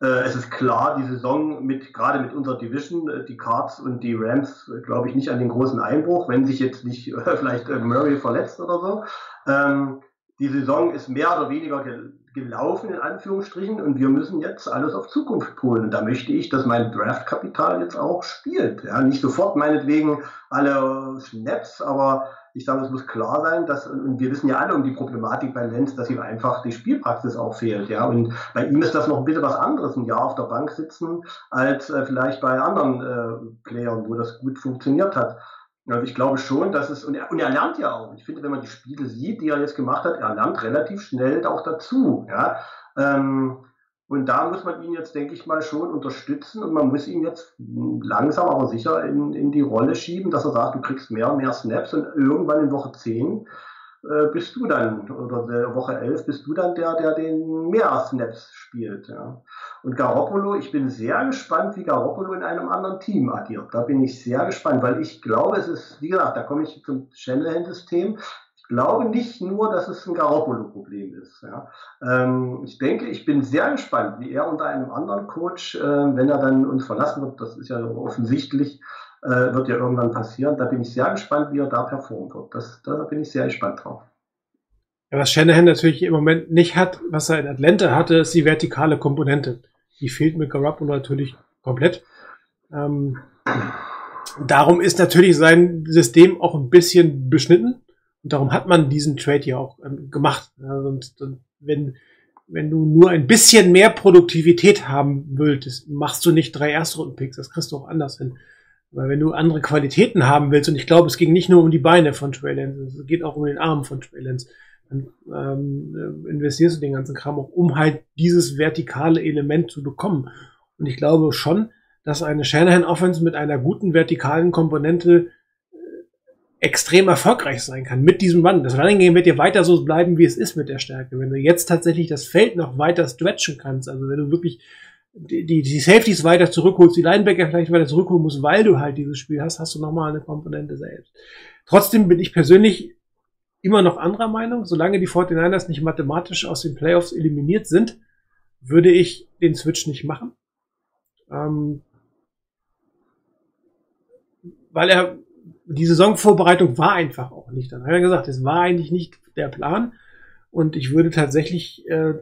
Äh, es ist klar, die Saison mit, gerade mit unserer Division, äh, die Cards und die Rams, äh, glaube ich, nicht an den großen Einbruch, wenn sich jetzt nicht [LAUGHS] vielleicht Murray verletzt oder so. Ähm, die Saison ist mehr oder weniger gelaufen, in Anführungsstrichen, und wir müssen jetzt alles auf Zukunft polen. Und da möchte ich, dass mein Draftkapital jetzt auch spielt. Ja, nicht sofort meinetwegen alle Snaps, aber ich sage, es muss klar sein, dass, und wir wissen ja alle um die Problematik bei Lenz, dass ihm einfach die Spielpraxis auch fehlt, ja. Und bei ihm ist das noch ein bisschen was anderes, ein Jahr auf der Bank sitzen, als äh, vielleicht bei anderen äh, Playern, wo das gut funktioniert hat. Also ich glaube schon, dass es, und er, und er lernt ja auch. Ich finde, wenn man die Spiele sieht, die er jetzt gemacht hat, er lernt relativ schnell auch dazu, ja. Ähm, und da muss man ihn jetzt, denke ich mal, schon unterstützen und man muss ihn jetzt langsam aber sicher in, in die Rolle schieben, dass er sagt, du kriegst mehr und mehr Snaps und irgendwann in Woche 10 äh, bist du dann, oder Woche 11 bist du dann der, der den mehr Snaps spielt. Ja. Und Garoppolo, ich bin sehr gespannt, wie Garoppolo in einem anderen Team agiert. Da bin ich sehr gespannt, weil ich glaube, es ist, wie gesagt, da komme ich zum Shanahan-System glaube nicht nur, dass es ein Garoppolo-Problem ist. Ja. Ähm, ich denke, ich bin sehr gespannt, wie er unter einem anderen Coach, äh, wenn er dann uns verlassen wird, das ist ja offensichtlich, äh, wird ja irgendwann passieren. Da bin ich sehr gespannt, wie er da performen wird. Das, da bin ich sehr gespannt drauf. Ja, was Shanahan natürlich im Moment nicht hat, was er in Atlanta hatte, ist die vertikale Komponente. Die fehlt mit Garoppolo natürlich komplett. Ähm, darum ist natürlich sein System auch ein bisschen beschnitten. Und darum hat man diesen Trade ja auch ähm, gemacht. Also, und, und wenn, wenn du nur ein bisschen mehr Produktivität haben willst, machst du nicht drei Erstrunden-Picks, das kriegst du auch anders hin. Weil wenn du andere Qualitäten haben willst, und ich glaube, es ging nicht nur um die Beine von Trey Lance, es geht auch um den Arm von Trey Lance, dann ähm, investierst du den ganzen Kram auch, um halt dieses vertikale Element zu bekommen. Und ich glaube schon, dass eine Shanahan-Offense mit einer guten vertikalen Komponente extrem erfolgreich sein kann mit diesem Run. Das Running Game wird dir weiter so bleiben, wie es ist mit der Stärke. Wenn du jetzt tatsächlich das Feld noch weiter stretchen kannst, also wenn du wirklich die, die, die Safeties weiter zurückholst, die Linebacker vielleicht weiter zurückholen musst, weil du halt dieses Spiel hast, hast du nochmal eine Komponente selbst. Trotzdem bin ich persönlich immer noch anderer Meinung. Solange die 49ers nicht mathematisch aus den Playoffs eliminiert sind, würde ich den Switch nicht machen. Ähm, weil er die Saisonvorbereitung war einfach auch nicht. Dann hat er gesagt, es war eigentlich nicht der Plan. Und ich würde tatsächlich äh,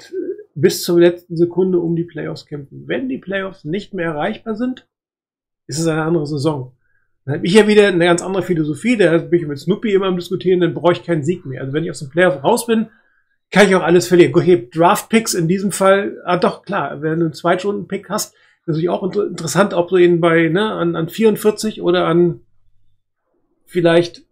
bis zur letzten Sekunde um die Playoffs kämpfen. Wenn die Playoffs nicht mehr erreichbar sind, ist es eine andere Saison. Dann habe ich ja wieder eine ganz andere Philosophie. Da bin ich mit Snoopy immer am Diskutieren, dann brauche ich keinen Sieg mehr. Also wenn ich aus dem Playoff raus bin, kann ich auch alles verlieren. Okay, Draft-Picks in diesem Fall, ah doch, klar, wenn du einen Zweitrunden-Pick hast, ist natürlich auch interessant, ob du ihn bei, ne, an, an 44 oder an vielleicht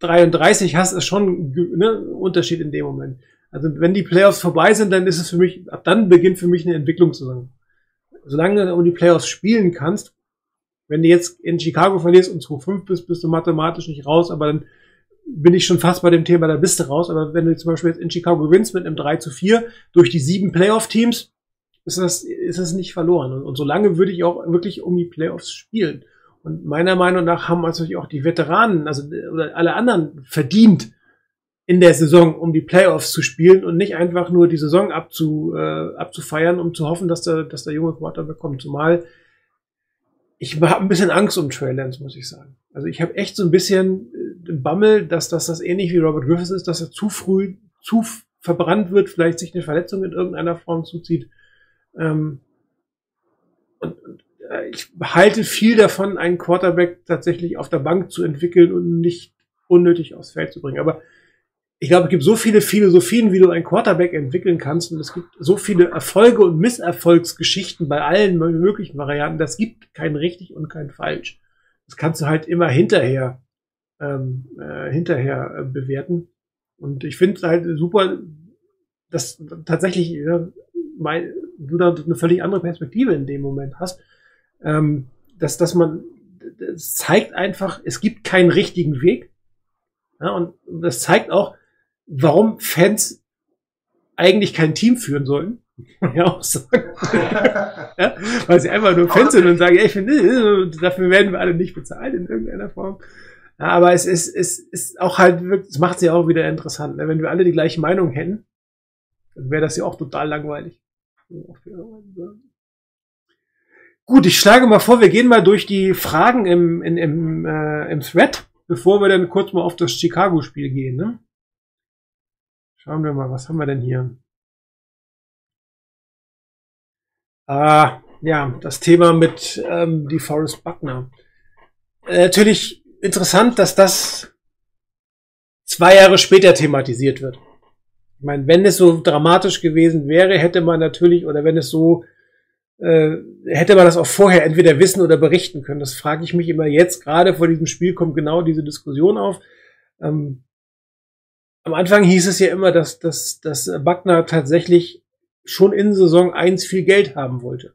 33 hast, ist schon ne, Unterschied in dem Moment. Also wenn die Playoffs vorbei sind, dann ist es für mich, ab dann beginnt für mich eine Entwicklung zu sein. Solange du um die Playoffs spielen kannst, wenn du jetzt in Chicago verlierst und 2-5 bist, bist du mathematisch nicht raus, aber dann bin ich schon fast bei dem Thema, da bist du raus. Aber wenn du zum Beispiel jetzt in Chicago gewinnst mit einem 3 zu 4 durch die sieben Playoff-Teams, ist das, ist das nicht verloren. Und, und solange würde ich auch wirklich um die Playoffs spielen. Und meiner Meinung nach haben natürlich auch die Veteranen, also oder alle anderen verdient, in der Saison, um die Playoffs zu spielen und nicht einfach nur die Saison abzu, äh, abzufeiern, um zu hoffen, dass der, dass der junge Quarterback kommt. Zumal ich habe ein bisschen Angst um Trey Lance, muss ich sagen. Also ich habe echt so ein bisschen äh, Bammel, dass, dass das ähnlich wie Robert Griffiths ist, dass er zu früh zu verbrannt wird, vielleicht sich eine Verletzung in irgendeiner Form zuzieht. Ähm, und, und ich halte viel davon, einen Quarterback tatsächlich auf der Bank zu entwickeln und nicht unnötig aufs Feld zu bringen. Aber ich glaube, es gibt so viele Philosophien, wie du einen Quarterback entwickeln kannst und es gibt so viele Erfolge und Misserfolgsgeschichten bei allen möglichen Varianten. Das gibt kein richtig und kein falsch. Das kannst du halt immer hinterher ähm, äh, hinterher äh, bewerten. Und ich finde es halt super, dass tatsächlich äh, mein, du da eine völlig andere Perspektive in dem Moment hast, ähm, dass, dass man, das zeigt einfach, es gibt keinen richtigen Weg. Ja, und das zeigt auch, warum Fans eigentlich kein Team führen sollen. [LAUGHS] Ja, auch sagen. [LAUGHS] ja, weil sie einfach nur Fans sind und sagen, ey, ich finde, äh, dafür werden wir alle nicht bezahlt in irgendeiner Form. Ja, aber es ist, es ist auch halt, es macht sie auch wieder interessant. Ne? Wenn wir alle die gleiche Meinung hätten, dann wäre das ja auch total langweilig. Gut, ich schlage mal vor, wir gehen mal durch die Fragen im, in, im, äh, im Thread, bevor wir dann kurz mal auf das Chicago-Spiel gehen. Ne? Schauen wir mal, was haben wir denn hier? Ah, ja, das Thema mit ähm, die Forest Buckner. Äh, natürlich interessant, dass das zwei Jahre später thematisiert wird. Ich meine, wenn es so dramatisch gewesen wäre, hätte man natürlich, oder wenn es so, äh, hätte man das auch vorher entweder wissen oder berichten können. Das frage ich mich immer jetzt. Gerade vor diesem Spiel kommt genau diese Diskussion auf. Ähm, am Anfang hieß es ja immer, dass, dass, dass Buckner tatsächlich schon in Saison 1 viel Geld haben wollte.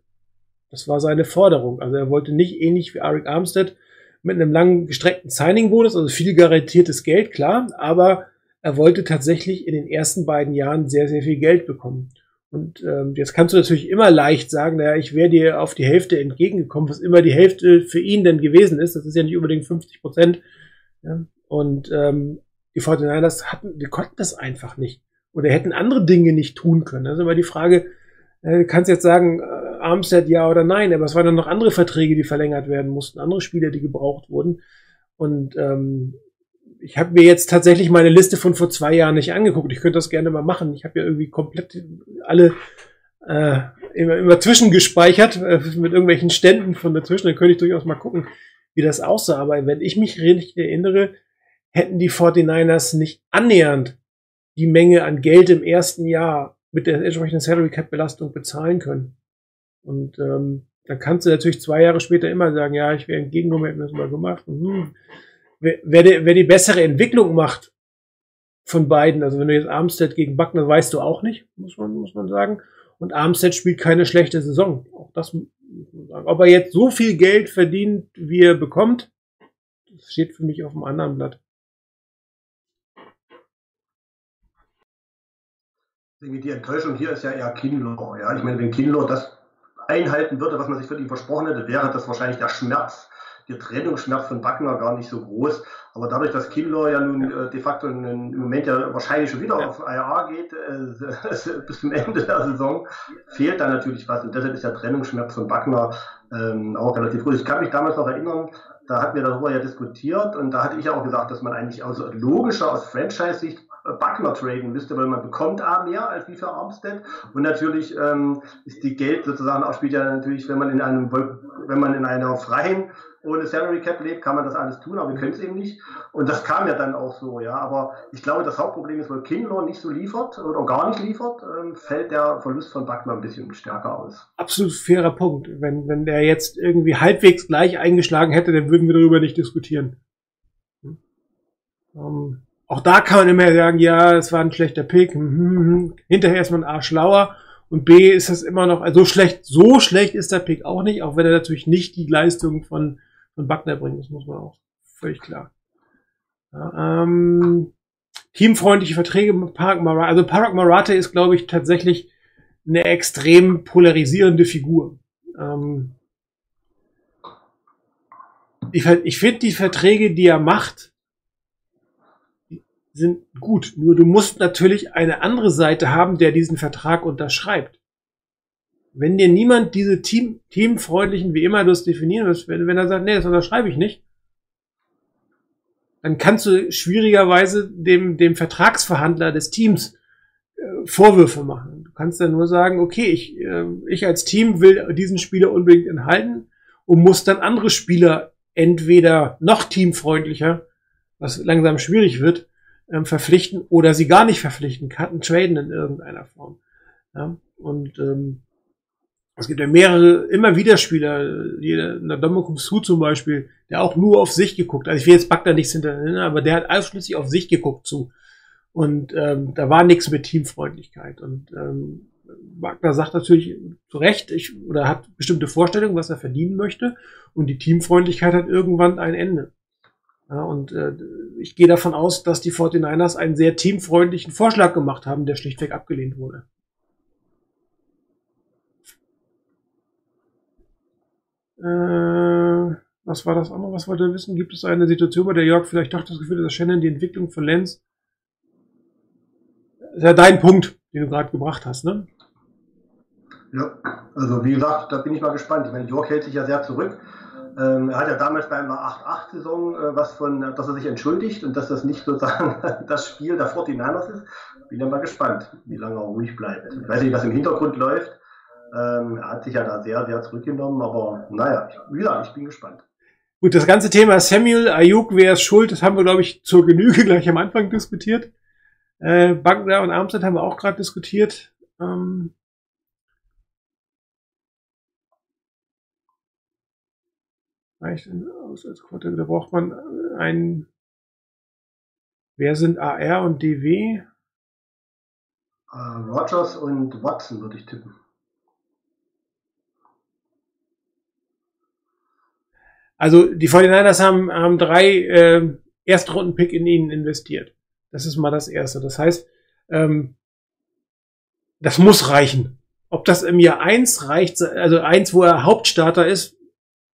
Das war seine Forderung. Also er wollte nicht ähnlich wie Arik Armstead mit einem langen gestreckten Signing-Bonus, also viel garantiertes Geld, klar, aber er wollte tatsächlich in den ersten beiden Jahren sehr, sehr viel Geld bekommen. Und ähm, jetzt kannst du natürlich immer leicht sagen, naja, ich wäre dir auf die Hälfte entgegengekommen, was immer die Hälfte für ihn denn gewesen ist. Das ist ja nicht unbedingt 50 Prozent. Ja? Und ähm, die 49ers hatten, die konnten das einfach nicht. Oder hätten andere Dinge nicht tun können. Ist immer die Frage, äh, kannst jetzt sagen, äh, Armstead ja oder nein, aber es waren dann noch andere Verträge, die verlängert werden mussten, andere Spieler, die gebraucht wurden. Und ähm, ich habe mir jetzt tatsächlich meine Liste von vor zwei Jahren nicht angeguckt. Ich könnte das gerne mal machen. Ich habe ja irgendwie komplett alle äh, immer, immer zwischengespeichert äh, mit irgendwelchen Ständen von dazwischen. Dann könnte ich durchaus mal gucken, wie das aussah. Aber wenn ich mich richtig erinnere, hätten die 49ers nicht annähernd die Menge an Geld im ersten Jahr mit der entsprechenden Salary Cap Belastung bezahlen können. Und ähm, dann kannst du natürlich zwei Jahre später immer sagen, ja, ich wäre entgegengenommen, hätten wir das mal gemacht. hm. Wer, die, wer die bessere Entwicklung macht von beiden, also wenn du jetzt Armstead gegen Buckner, weißt du auch nicht, muss man, muss man sagen. Und Armstead spielt keine schlechte Saison. Auch das muss man sagen. Ob er jetzt so viel Geld verdient, wie er bekommt, das steht für mich auf dem anderen Blatt. Die Enttäuschung hier ist ja eher Kinlaw. Ja? Ich meine, wenn Kinlaw das einhalten würde, was man sich von ihm versprochen hätte, wäre das wahrscheinlich der Schmerz, der Trennungsschmerz von Wagner gar nicht so groß. Aber dadurch, dass Kinlaw ja nun äh, de facto im Moment ja wahrscheinlich schon wieder auf IR geht, äh, [LAUGHS] bis zum Ende der Saison, fehlt da natürlich was. Und deshalb ist der Trennungsschmerz von Wagner ähm, auch relativ groß. Ich kann mich damals noch erinnern, da hatten wir darüber ja diskutiert und da hatte ich auch gesagt, dass man eigentlich aus logischer, aus Franchise-Sicht Buckner traden müsste, weil man bekommt A mehr als wie für Armstead und natürlich ähm, ist die Geld sozusagen auch spielt ja natürlich, wenn man in einem wenn man in einer freien ohne Salary Cap lebt, kann man das alles tun, aber wir können es eben nicht. Und das kam ja dann auch so, ja. Aber ich glaube, das Hauptproblem ist, weil Kinlaw nicht so liefert oder gar nicht liefert, ähm, fällt der Verlust von Buckner ein bisschen stärker aus. Absolut fairer Punkt. Wenn, wenn der jetzt irgendwie halbwegs gleich eingeschlagen hätte, dann würden wir darüber nicht diskutieren. Hm? Um, auch da kann man immer sagen, ja, es war ein schlechter Pick. Hm, hm, hm. Hinterher ist man A schlauer. Und B ist das immer noch, also schlecht, so schlecht ist der Pick auch nicht, auch wenn er natürlich nicht die Leistung von, von Buckner bringt, das muss man auch völlig klar. Ja, ähm, teamfreundliche Verträge mit Parag Marate. Also Parag Marate ist, glaube ich, tatsächlich eine extrem polarisierende Figur. Ähm, ich, ich finde die Verträge, die er macht, sind gut. Nur du musst natürlich eine andere Seite haben, der diesen Vertrag unterschreibt. Wenn dir niemand diese Team, teamfreundlichen, wie immer du es definieren wirst, wenn, wenn er sagt, nee, das unterschreibe ich nicht, dann kannst du schwierigerweise dem, dem Vertragsverhandler des Teams äh, Vorwürfe machen. Du kannst dann nur sagen, okay, ich, äh, ich als Team will diesen Spieler unbedingt enthalten und muss dann andere Spieler entweder noch teamfreundlicher, was langsam schwierig wird, ähm, verpflichten oder sie gar nicht verpflichten, cutten, traden in irgendeiner Form. Ja? Und ähm, es gibt ja mehrere, immer wieder Spieler, jeder, Nadomo Su zum Beispiel, der auch nur auf sich geguckt. Also ich will jetzt Bagda nichts hinterher, aber der hat ausschließlich auf sich geguckt zu. Und ähm, da war nichts mit Teamfreundlichkeit. Und ähm, Wagner sagt natürlich zu Recht, ich, oder hat bestimmte Vorstellungen, was er verdienen möchte. Und die Teamfreundlichkeit hat irgendwann ein Ende. Ja, und äh, ich gehe davon aus, dass die 49ers einen sehr teamfreundlichen Vorschlag gemacht haben, der schlichtweg abgelehnt wurde. Äh, was war das andere? Was wollte er wissen? Gibt es eine Situation, bei der Jörg vielleicht doch das Gefühl hat, dass Shannon die Entwicklung von Lenz ist ja dein Punkt, den du gerade gebracht hast, ne? Ja, also wie gesagt, da bin ich mal gespannt. Ich meine, Jörg hält sich ja sehr zurück. Ähm, er hat ja damals bei einer 8-8-Saison äh, was von, dass er sich entschuldigt und dass das nicht sozusagen [LAUGHS] das Spiel der 49ers ist. Bin ja mal gespannt, wie lange er ruhig bleibt. Ich weiß nicht, was im Hintergrund läuft. Ähm, er hat sich ja da sehr, sehr zurückgenommen, aber naja, wie gesagt, ich bin gespannt. Gut, das ganze Thema Samuel Ayuk, wer ist schuld, das haben wir, glaube ich, zur Genüge [LAUGHS] gleich am Anfang diskutiert. Äh, Wagner und Armstead haben wir auch gerade diskutiert. Ähm, reicht aus als Quarter. Da braucht man ein. Wer sind AR und DW? Uh, äh, Rogers und Watson würde ich tippen. Also die 49ers haben, haben drei äh, Erstrunden-Pick in ihn investiert. Das ist mal das Erste. Das heißt, ähm, das muss reichen. Ob das im Jahr eins reicht, also eins, wo er Hauptstarter ist,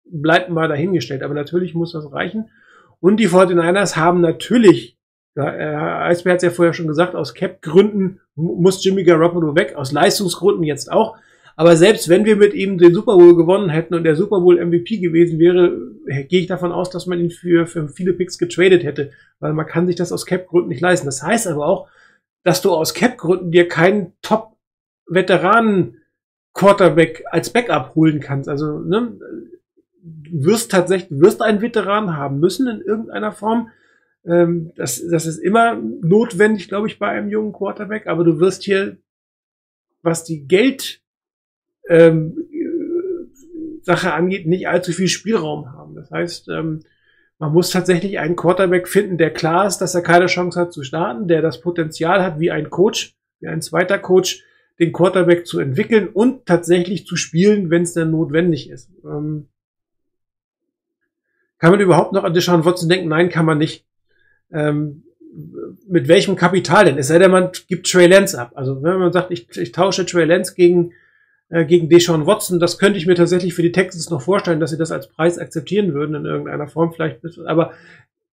bleibt mal dahingestellt. Aber natürlich muss das reichen. Und die 49ers haben natürlich, äh, Eisbär hat es ja vorher schon gesagt, aus Cap-Gründen muss Jimmy Garoppolo weg, aus Leistungsgründen jetzt auch. Aber selbst wenn wir mit ihm den Super Bowl gewonnen hätten und der Super Bowl MVP gewesen wäre, gehe ich davon aus, dass man ihn für, für viele Picks getradet hätte, weil man kann sich das aus Cap-Gründen nicht leisten. Das heißt aber auch, dass du aus Cap-Gründen dir keinen Top-Veteranen-Quarterback als Backup holen kannst. Also ne, wirst tatsächlich, wirst einen Veteran haben müssen in irgendeiner Form. Ähm, das, das ist immer notwendig, glaube ich, bei einem jungen Quarterback, aber du wirst hier, was die Geld ähm, Sache angeht, nicht allzu viel Spielraum haben. Das heißt, ähm, man muss tatsächlich einen Quarterback finden, der klar ist, dass er keine Chance hat zu starten, der das Potenzial hat, wie ein Coach, wie ein zweiter Coach, den Quarterback zu entwickeln und tatsächlich zu spielen, wenn es denn notwendig ist. Ähm, kann man überhaupt noch an Deshaun Watson denken? Nein, kann man nicht. Ähm, mit welchem Kapital denn? Es sei denn, man gibt Trey Lance ab. Also wenn man sagt, ich, ich tausche Trey Lance gegen äh, gegen Deshaun Watson. Das könnte ich mir tatsächlich für die Texans noch vorstellen, dass sie das als Preis akzeptieren würden in irgendeiner Form vielleicht. Aber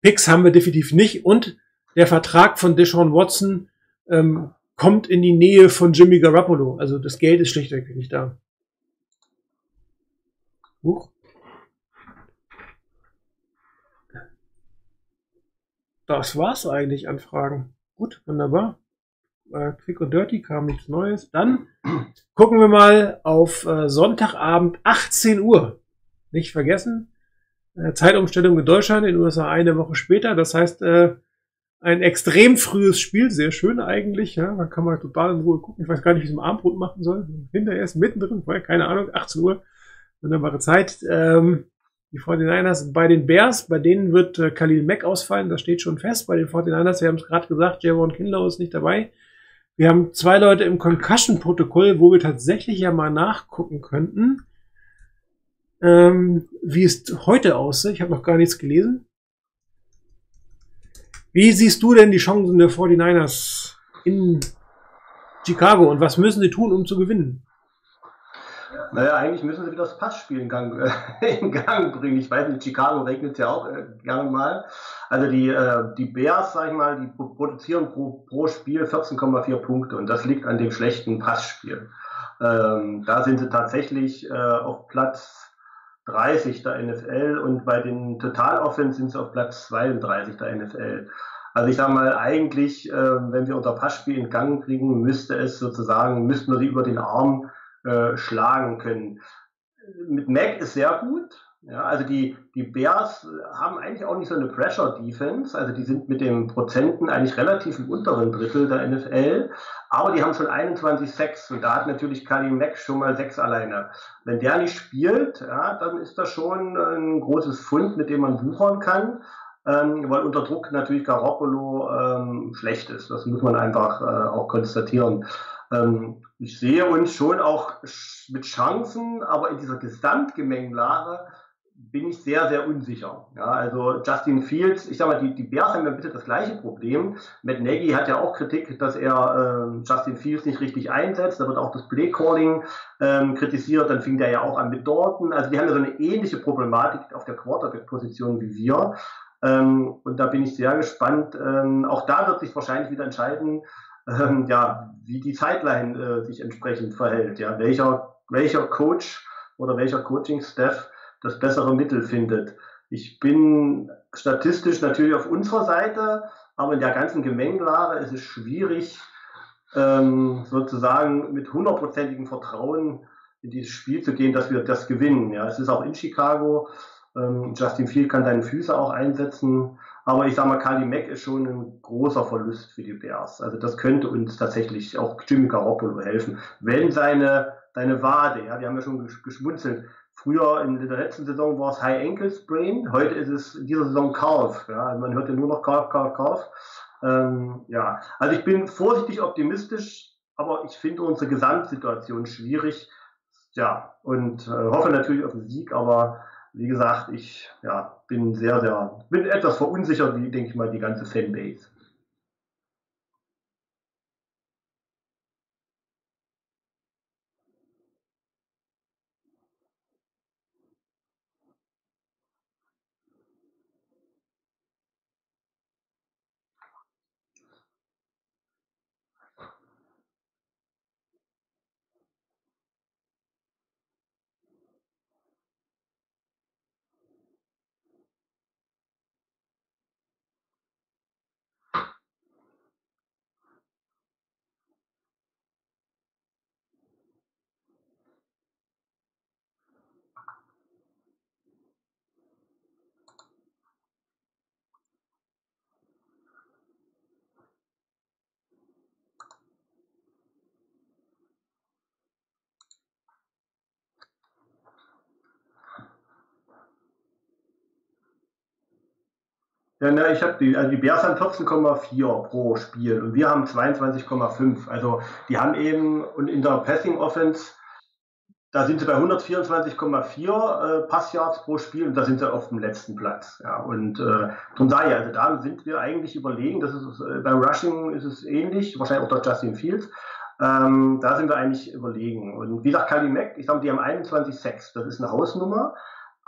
Picks haben wir definitiv nicht. Und der Vertrag von Deshaun Watson ähm, kommt in die Nähe von Jimmy Garoppolo. Also das Geld ist schlichtweg nicht da. Huch. Das war's eigentlich an Fragen. Gut, wunderbar äh, Quick und Dirty kam nichts Neues. Dann gucken wir mal auf äh, Sonntagabend 18 Uhr. Nicht vergessen, äh, Zeitumstellung in Deutschland, in den USA eine Woche später. Das heißt, äh, ein extrem frühes Spiel, sehr schön eigentlich. Ja, da kann man total in Ruhe gucken. Ich weiß gar nicht, wie es im Abendbrot machen soll. Hinterher ist mittendrin, keine Ahnung, 18 Uhr. Wunderbare Zeit. Ähm, die 49ers bei den Bears, bei denen wird äh, Khalil Mack ausfallen, das steht schon fest. Bei den 49ers, wir haben es gerade gesagt, Javon Kinlow ist nicht dabei. Wir haben zwei Leute im Concussion-Protokoll, wo wir tatsächlich ja mal nachgucken könnten, ähm, wie es heute aussieht. Ich habe noch gar nichts gelesen. Wie siehst du denn die Chancen der 49ers in Chicago und was müssen sie tun, um zu gewinnen? Naja, eigentlich müssen sie wieder das Passspiel in Gang, äh, [LAUGHS] in Gang bringen. Ich weiß nicht, Chicago regnet ja auch äh, gerne mal. Also die, äh, die Bears, sag ich mal, die produzieren pro, pro Spiel 14,4 Punkte und das liegt an dem schlechten Passspiel. Ähm, da sind sie tatsächlich äh, auf Platz 30 der NFL und bei den Total Offense sind sie auf Platz 32 der NFL. Also ich sage mal, eigentlich, äh, wenn wir unser Passspiel in Gang kriegen, müsste es sozusagen, müssten wir sie über den Arm äh, schlagen können. Mit Mac ist sehr gut. Ja, also die, die Bears haben eigentlich auch nicht so eine Pressure-Defense. Also die sind mit den Prozenten eigentlich relativ im unteren Drittel der NFL. Aber die haben schon 21 6 und da hat natürlich Kali Mack schon mal 6 alleine. Wenn der nicht spielt, ja, dann ist das schon ein großes Fund, mit dem man buchern kann. Ähm, weil unter Druck natürlich Garoppolo ähm, schlecht ist. Das muss man einfach äh, auch konstatieren. Ähm, ich sehe uns schon auch mit Chancen, aber in dieser Gesamtgemengelage bin ich sehr, sehr unsicher. Ja, also Justin Fields, ich sag mal, die, die Bears haben ja bitte das gleiche Problem. Matt Nagy hat ja auch Kritik, dass er äh, Justin Fields nicht richtig einsetzt. Da wird auch das Play-Calling ähm, kritisiert. Dann fing der ja auch an mit Dorten. Also die haben ja so eine ähnliche Problematik auf der Quarterback-Position wie wir. Ähm, und da bin ich sehr gespannt. Ähm, auch da wird sich wahrscheinlich wieder entscheiden, ähm, ja, wie die Zeitline äh, sich entsprechend verhält. Ja, welcher, welcher Coach oder welcher Coaching-Staff das bessere Mittel findet. Ich bin statistisch natürlich auf unserer Seite, aber in der ganzen Gemengelage ist es schwierig, ähm, sozusagen mit hundertprozentigem Vertrauen in dieses Spiel zu gehen, dass wir das gewinnen. Ja, es ist auch in Chicago. Ähm, Justin Field kann seine Füße auch einsetzen. Aber ich sage mal, Kali Mack ist schon ein großer Verlust für die Bears. Also das könnte uns tatsächlich auch Jimmy Garoppolo helfen. Wenn seine, seine Wade, ja, wir haben ja schon geschmunzelt, Früher in der letzten Saison war es High Ankle Sprain, heute ist es in dieser Saison Calf. Ja, also man hört ja nur noch Calf, Calf, Calf. Ähm, ja, also ich bin vorsichtig optimistisch, aber ich finde unsere Gesamtsituation schwierig. Ja, und äh, hoffe natürlich auf den Sieg, aber wie gesagt, ich ja, bin sehr, sehr, bin etwas verunsichert, wie denke ich mal, die ganze Fanbase. Ja, ne, ich habe die, also die Bears haben 14,4 pro Spiel und wir haben 22,5. Also die haben eben und in der Passing Offense, da sind sie bei 124,4 äh, Passyards pro Spiel und da sind sie auf dem letzten Platz. Ja, und äh, darum sage also da sind wir eigentlich überlegen. Das ist äh, beim Rushing ist es ähnlich, wahrscheinlich auch der Justin Fields. Ähm, da sind wir eigentlich überlegen. Und wie sagt Kali Mack, ich sage, die haben 21,6. Das ist eine Hausnummer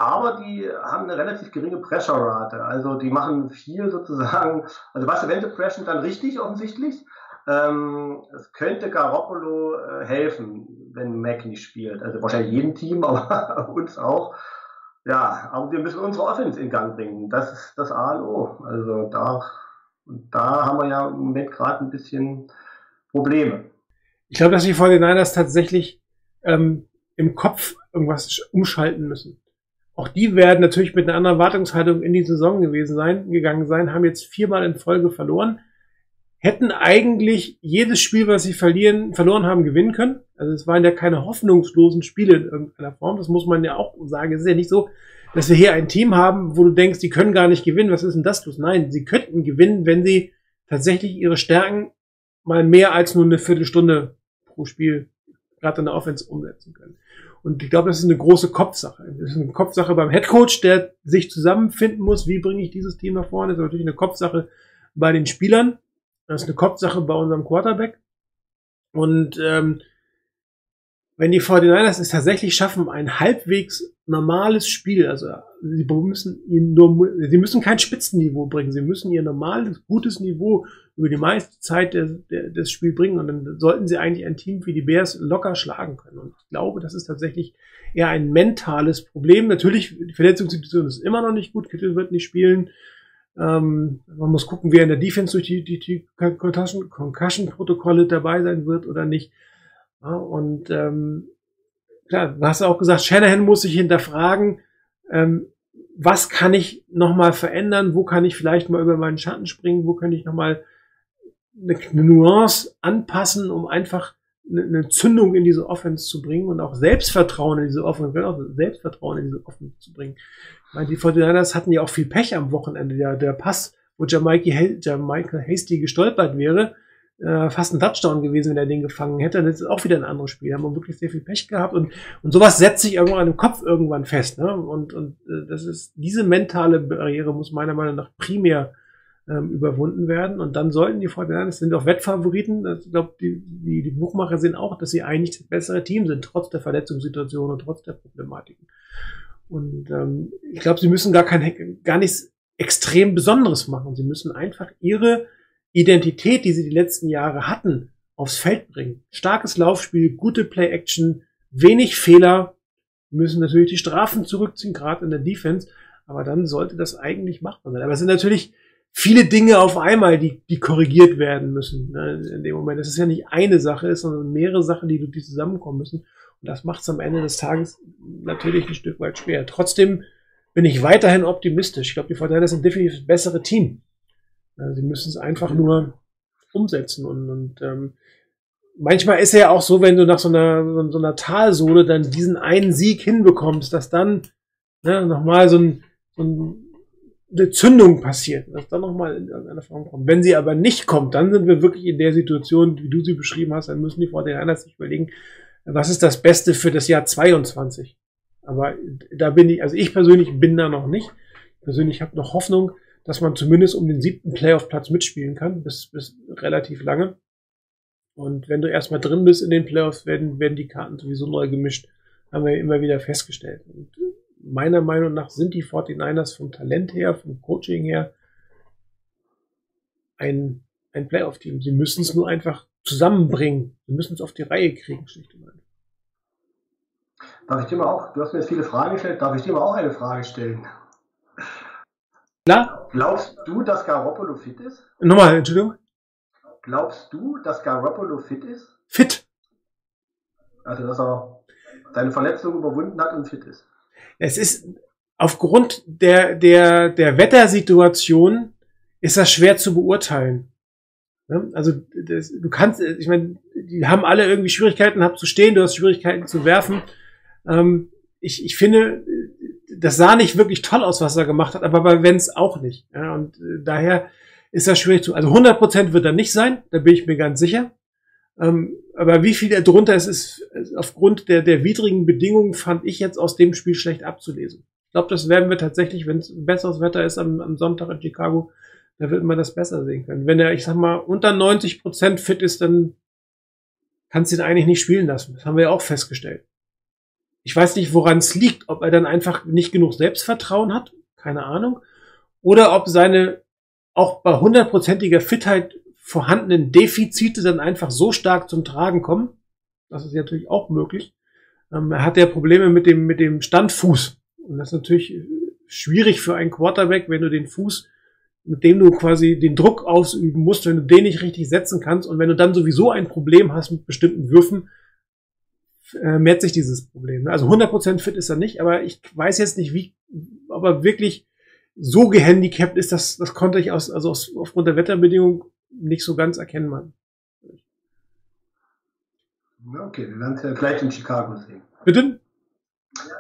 aber die haben eine relativ geringe Pressure-Rate. Also die machen viel sozusagen, also was Event Depression dann richtig offensichtlich. Ähm, es könnte Garoppolo äh, helfen, wenn Mac nicht spielt. Also wahrscheinlich jedem Team, [LAUGHS] aber uns auch. Ja, aber wir müssen unsere Offense in Gang bringen. Das ist das A und O. Also da, da haben wir ja im Moment gerade ein bisschen Probleme. Ich glaube, dass die 49ers tatsächlich ähm, im Kopf irgendwas umschalten müssen. Auch die werden natürlich mit einer anderen Wartungshaltung in die Saison gewesen sein, gegangen sein, haben jetzt viermal in Folge verloren, hätten eigentlich jedes Spiel, was sie verlieren, verloren haben, gewinnen können. Also es waren ja keine hoffnungslosen Spiele in irgendeiner Form. Das muss man ja auch sagen. Es ist ja nicht so, dass wir hier ein Team haben, wo du denkst, die können gar nicht gewinnen. Was ist denn das los? Nein, sie könnten gewinnen, wenn sie tatsächlich ihre Stärken mal mehr als nur eine Viertelstunde pro Spiel gerade in der Offense umsetzen können. Und ich glaube, das ist eine große Kopfsache. Das ist eine Kopfsache beim Headcoach, der sich zusammenfinden muss, wie bringe ich dieses Team nach vorne. Das ist natürlich eine Kopfsache bei den Spielern. Das ist eine Kopfsache bei unserem Quarterback. Und ähm, wenn die 49ers es tatsächlich schaffen, ein halbwegs normales Spiel, also sie müssen nur, sie müssen kein Spitzenniveau bringen, sie müssen ihr normales, gutes Niveau über die meiste Zeit des, des Spiels bringen und dann sollten sie eigentlich ein Team wie die Bears locker schlagen können. Und ich glaube, das ist tatsächlich eher ein mentales Problem. Natürlich, die Verletzungssituation ist immer noch nicht gut, Kittel wird nicht spielen. Ähm, man muss gucken, wer in der Defense durch die, die, die Concussion-Protokolle dabei sein wird oder nicht. Ja, und ähm, klar, du hast auch gesagt, Shanahan muss sich hinterfragen, ähm, was kann ich nochmal verändern, wo kann ich vielleicht mal über meinen Schatten springen, wo kann ich nochmal eine, Nuance anpassen, um einfach eine, Zündung in diese Offense zu bringen und auch Selbstvertrauen in diese Offense, auch Selbstvertrauen in diese Offense zu bringen. Ich meine, die 49ers hatten ja auch viel Pech am Wochenende. Der, der Pass, wo Jamaica, Jamaica Hasty gestolpert wäre, äh, fast ein Touchdown gewesen, wenn er den gefangen hätte. Das ist auch wieder ein anderes Spiel. Da haben wir wirklich sehr viel Pech gehabt und, und sowas setzt sich irgendwann im Kopf irgendwann fest. Ne? Und, und äh, das ist diese mentale Barriere muss meiner Meinung nach primär ähm, überwunden werden. Und dann sollten die Fortinanders sind auch Wettfavoriten. Ich glaube, die, die, die Buchmacher sehen auch, dass sie eigentlich das bessere Team sind, trotz der Verletzungssituation und trotz der Problematiken. Und ähm, ich glaube, sie müssen gar kein gar nichts extrem Besonderes machen. Sie müssen einfach ihre Identität, die sie die letzten Jahre hatten, aufs Feld bringen. Starkes Laufspiel, gute Play-Action, wenig Fehler, müssen natürlich die Strafen zurückziehen, gerade in der Defense, aber dann sollte das eigentlich machbar sein. Aber es sind natürlich viele Dinge auf einmal, die, die korrigiert werden müssen ne, in dem Moment. Es ist ja nicht eine Sache, sondern mehrere Sachen, die, die zusammenkommen müssen. Und das macht es am Ende des Tages natürlich ein Stück weit schwer. Trotzdem bin ich weiterhin optimistisch. Ich glaube, die Fortinanders sind definitiv das bessere Team. Sie müssen es einfach nur umsetzen. Und, und ähm, manchmal ist ja auch so, wenn du nach so einer, so einer Talsohle dann diesen einen Sieg hinbekommst, dass dann ne, nochmal so, ein, so ein, eine Zündung passiert, dass dann nochmal in irgendeiner Form kommt. Wenn sie aber nicht kommt, dann sind wir wirklich in der Situation, wie du sie beschrieben hast, dann müssen die Fortinanders sich überlegen, was ist das Beste für das Jahr 22. Aber da bin ich, also ich persönlich bin da noch nicht. Ich persönlich habe noch Hoffnung, dass man zumindest um den siebten Playoff-Platz mitspielen kann, bis, bis relativ lange. Und wenn du erstmal drin bist in den Playoffs, werden, werden die Karten sowieso neu gemischt. Haben wir immer wieder festgestellt. Und meiner Meinung nach sind die 49ers vom Talent her, vom Coaching her ein, ein Playoff-Team. Sie müssen es nur einfach zusammenbringen. Sie müssen es auf die Reihe kriegen, schlicht und einfach. Darf ich dir mal auch, du hast mir jetzt viele Fragen gestellt, darf ich dir mal auch eine Frage stellen? Klar? Glaubst du, dass Garoppolo fit ist? Nochmal, Entschuldigung. Glaubst du, dass Garoppolo fit ist? Fit. Also, dass er seine Verletzung überwunden hat und fit ist. Es ist aufgrund der, der, der Wettersituation ist das schwer zu beurteilen. Also das, du kannst, ich meine, die haben alle irgendwie Schwierigkeiten, hab zu stehen, du hast Schwierigkeiten zu werfen. Ähm, ich, ich finde, das sah nicht wirklich toll aus, was er gemacht hat, aber bei Wenz auch nicht. Ja, und äh, daher ist das schwierig zu. Also 100 Prozent wird er nicht sein, da bin ich mir ganz sicher. Ähm, aber wie viel er drunter ist, ist aufgrund der, der widrigen Bedingungen, fand ich jetzt aus dem Spiel schlecht abzulesen. Ich glaube, das werden wir tatsächlich, wenn es besseres Wetter ist am, am Sonntag in Chicago, da wird man das besser sehen können. Wenn er, ich sag mal, unter 90 Prozent fit ist, dann kannst du ihn eigentlich nicht spielen lassen. Das haben wir ja auch festgestellt. Ich weiß nicht, woran es liegt, ob er dann einfach nicht genug Selbstvertrauen hat, keine Ahnung, oder ob seine auch bei hundertprozentiger Fitheit vorhandenen Defizite dann einfach so stark zum Tragen kommen. Das ist natürlich auch möglich. Ähm, er hat ja Probleme mit dem, mit dem Standfuß. Und das ist natürlich schwierig für einen Quarterback, wenn du den Fuß, mit dem du quasi den Druck ausüben musst, wenn du den nicht richtig setzen kannst und wenn du dann sowieso ein Problem hast mit bestimmten Würfen, äh, mehrt sich dieses Problem. Also 100% fit ist er nicht, aber ich weiß jetzt nicht, wie, ob er wirklich so gehandicapt ist, dass das konnte ich aus, also aus, aufgrund der Wetterbedingungen nicht so ganz erkennen. Man. Okay, wir werden es ja gleich in Chicago sehen. Bitte?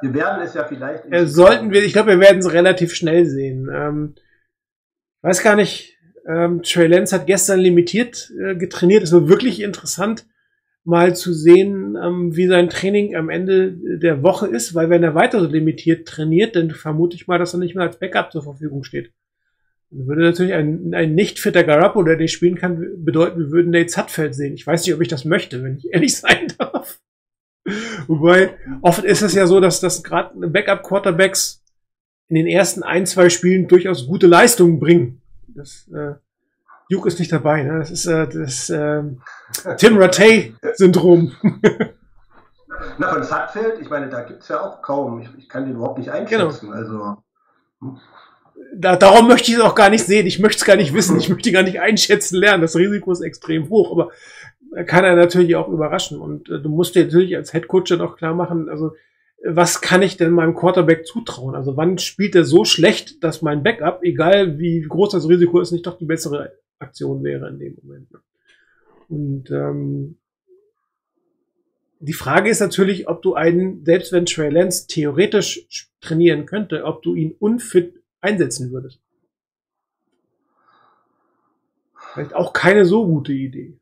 Wir werden es ja vielleicht. Äh, sollten wir, ich glaube, wir werden es relativ schnell sehen. Ähm, weiß gar nicht, ähm, Trey Lance hat gestern limitiert äh, getrainiert. Es war wirklich interessant, mal zu sehen, ähm, wie sein Training am Ende der Woche ist, weil wenn er weiter so limitiert trainiert, dann vermute ich mal, dass er nicht mehr als Backup zur Verfügung steht. Dann würde natürlich ein, ein nicht fitter Garoppolo, der nicht spielen kann, bedeuten, wir würden Nate Sutfeld sehen. Ich weiß nicht, ob ich das möchte, wenn ich ehrlich [LAUGHS] sein darf. Wobei, oft ist es ja so, dass das gerade Backup-Quarterbacks in den ersten ein, zwei Spielen durchaus gute Leistungen bringen. Das äh, Duke ist nicht dabei. Ne? Das ist äh, das äh, Tim Rattay-Syndrom. [LAUGHS] Na, von Sudfeld, ich meine, da gibt es ja auch kaum. Ich, ich, kann den überhaupt nicht einschätzen. Genau. Also, hm. da, darum möchte ich es auch gar nicht sehen. Ich möchte es gar nicht wissen. Ich möchte gar nicht einschätzen lernen. Das Risiko ist extrem hoch. Aber kann er natürlich auch überraschen. Und äh, du musst dir natürlich als Headcoach dann auch klar machen, also was kann ich denn meinem Quarterback zutrauen? Also wann spielt er so schlecht, dass mein Backup, egal wie groß das Risiko ist, nicht doch die bessere Aktion wäre in dem Moment. Und ähm, die Frage ist natürlich, ob du einen, selbst wenn Trey Lance theoretisch trainieren könnte, ob du ihn unfit einsetzen würdest. Vielleicht auch keine so gute Idee.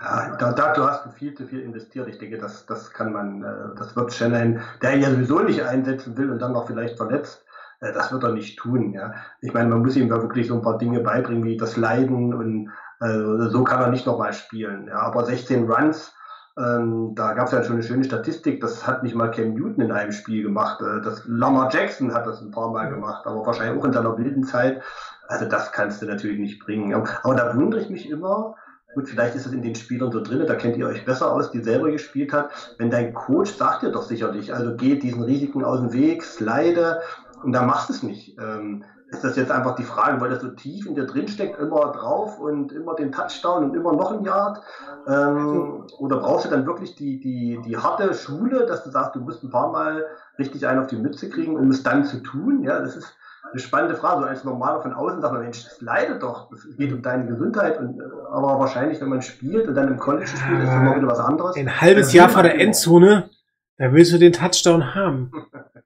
Ja, da, da du hast viel zu viel investiert. Ich denke, das, das kann man, äh, das wird Shannon, der ihn ja sowieso nicht einsetzen will und dann noch vielleicht verletzt, das wird er nicht tun. Ja. Ich meine, man muss ihm da wirklich so ein paar Dinge beibringen, wie das Leiden und äh, so kann er nicht nochmal spielen. Ja. Aber 16 Runs, ähm, da gab es ja schon eine schöne Statistik, das hat nicht mal Cam Newton in einem Spiel gemacht. Äh, das Lamar Jackson hat das ein paar Mal gemacht, aber wahrscheinlich auch in seiner wilden Zeit. Also das kannst du natürlich nicht bringen. Aber da wundere ich mich immer, gut, vielleicht ist es in den Spielern so drin, da kennt ihr euch besser aus, die selber gespielt hat. Wenn dein Coach sagt dir doch sicherlich, also geh diesen Risiken aus dem Weg, slide, und da machst du es nicht. Ähm, ist das jetzt einfach die Frage, weil das so tief in dir drin steckt, immer drauf und immer den Touchdown und immer noch ein Yard? Ähm, oder brauchst du dann wirklich die, die, die harte Schule, dass du sagst, du musst ein paar Mal richtig einen auf die Mütze kriegen, um es dann zu tun? Ja, das ist eine spannende Frage. So als Normaler von außen sagt man, Mensch, das leidet doch. Es geht um deine Gesundheit. Und, äh, aber wahrscheinlich, wenn man spielt und dann im College spielt, ist immer wieder was anderes. Ein halbes Jahr vor der Endzone, da willst du den Touchdown haben. [LAUGHS]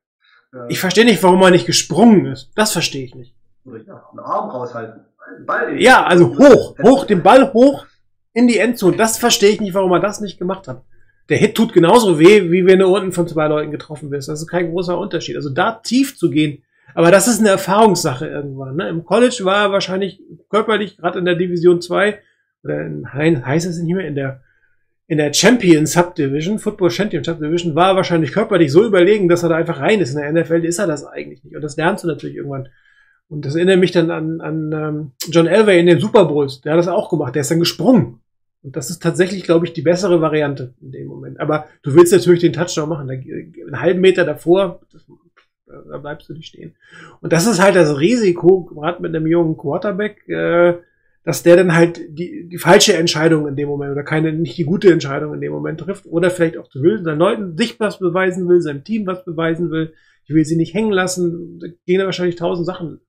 Ich verstehe nicht, warum er nicht gesprungen ist. Das verstehe ich nicht. Ja, einen Arm raushalten. Ball ja, also hoch, hoch, den Ball hoch in die Endzone. Das verstehe ich nicht, warum er das nicht gemacht hat. Der Hit tut genauso weh, wie wenn du unten von zwei Leuten getroffen wirst. Das ist kein großer Unterschied. Also da tief zu gehen, aber das ist eine Erfahrungssache irgendwann. Ne? Im College war er wahrscheinlich körperlich, gerade in der Division 2, oder in, heißt es nicht mehr, in der in der Champion Subdivision, Football Champion Subdivision, war er wahrscheinlich körperlich so überlegen, dass er da einfach rein ist. In der NFL ist er das eigentlich nicht. Und das lernst du natürlich irgendwann. Und das erinnert mich dann an, an ähm, John Elway in den Super Bowls. Der hat das auch gemacht. Der ist dann gesprungen. Und das ist tatsächlich, glaube ich, die bessere Variante in dem Moment. Aber du willst natürlich den Touchdown machen. Da, einen halben Meter davor, das, da bleibst du nicht stehen. Und das ist halt das Risiko, gerade mit einem jungen Quarterback, äh, dass der dann halt die, die falsche Entscheidung in dem Moment oder keine, nicht die gute Entscheidung in dem Moment trifft oder vielleicht auch zu will, seinen Leuten sich was beweisen will, seinem Team was beweisen will. Ich will sie nicht hängen lassen. Da gehen da wahrscheinlich tausend Sachen.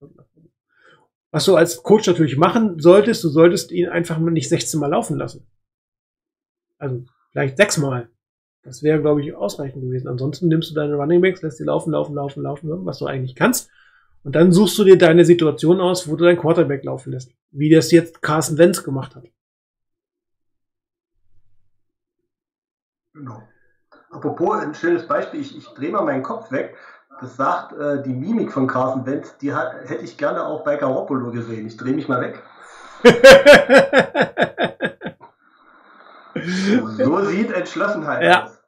Was du als Coach natürlich machen solltest, du solltest ihn einfach nicht 16 Mal laufen lassen. Also vielleicht sechs Mal. Das wäre, glaube ich, ausreichend gewesen. Ansonsten nimmst du deine Running Backs, lässt sie laufen, laufen, laufen, laufen, was du eigentlich kannst. Und dann suchst du dir deine Situation aus, wo du deinen Quarterback laufen lässt. Wie das jetzt Carson Wentz gemacht hat. Genau. Apropos, ein schönes Beispiel, ich, ich drehe mal meinen Kopf weg. Das sagt äh, die Mimik von Carson Wentz, die hat, hätte ich gerne auch bei Garoppolo gesehen. Ich drehe mich mal weg. [LAUGHS] so sieht Entschlossenheit ja. aus.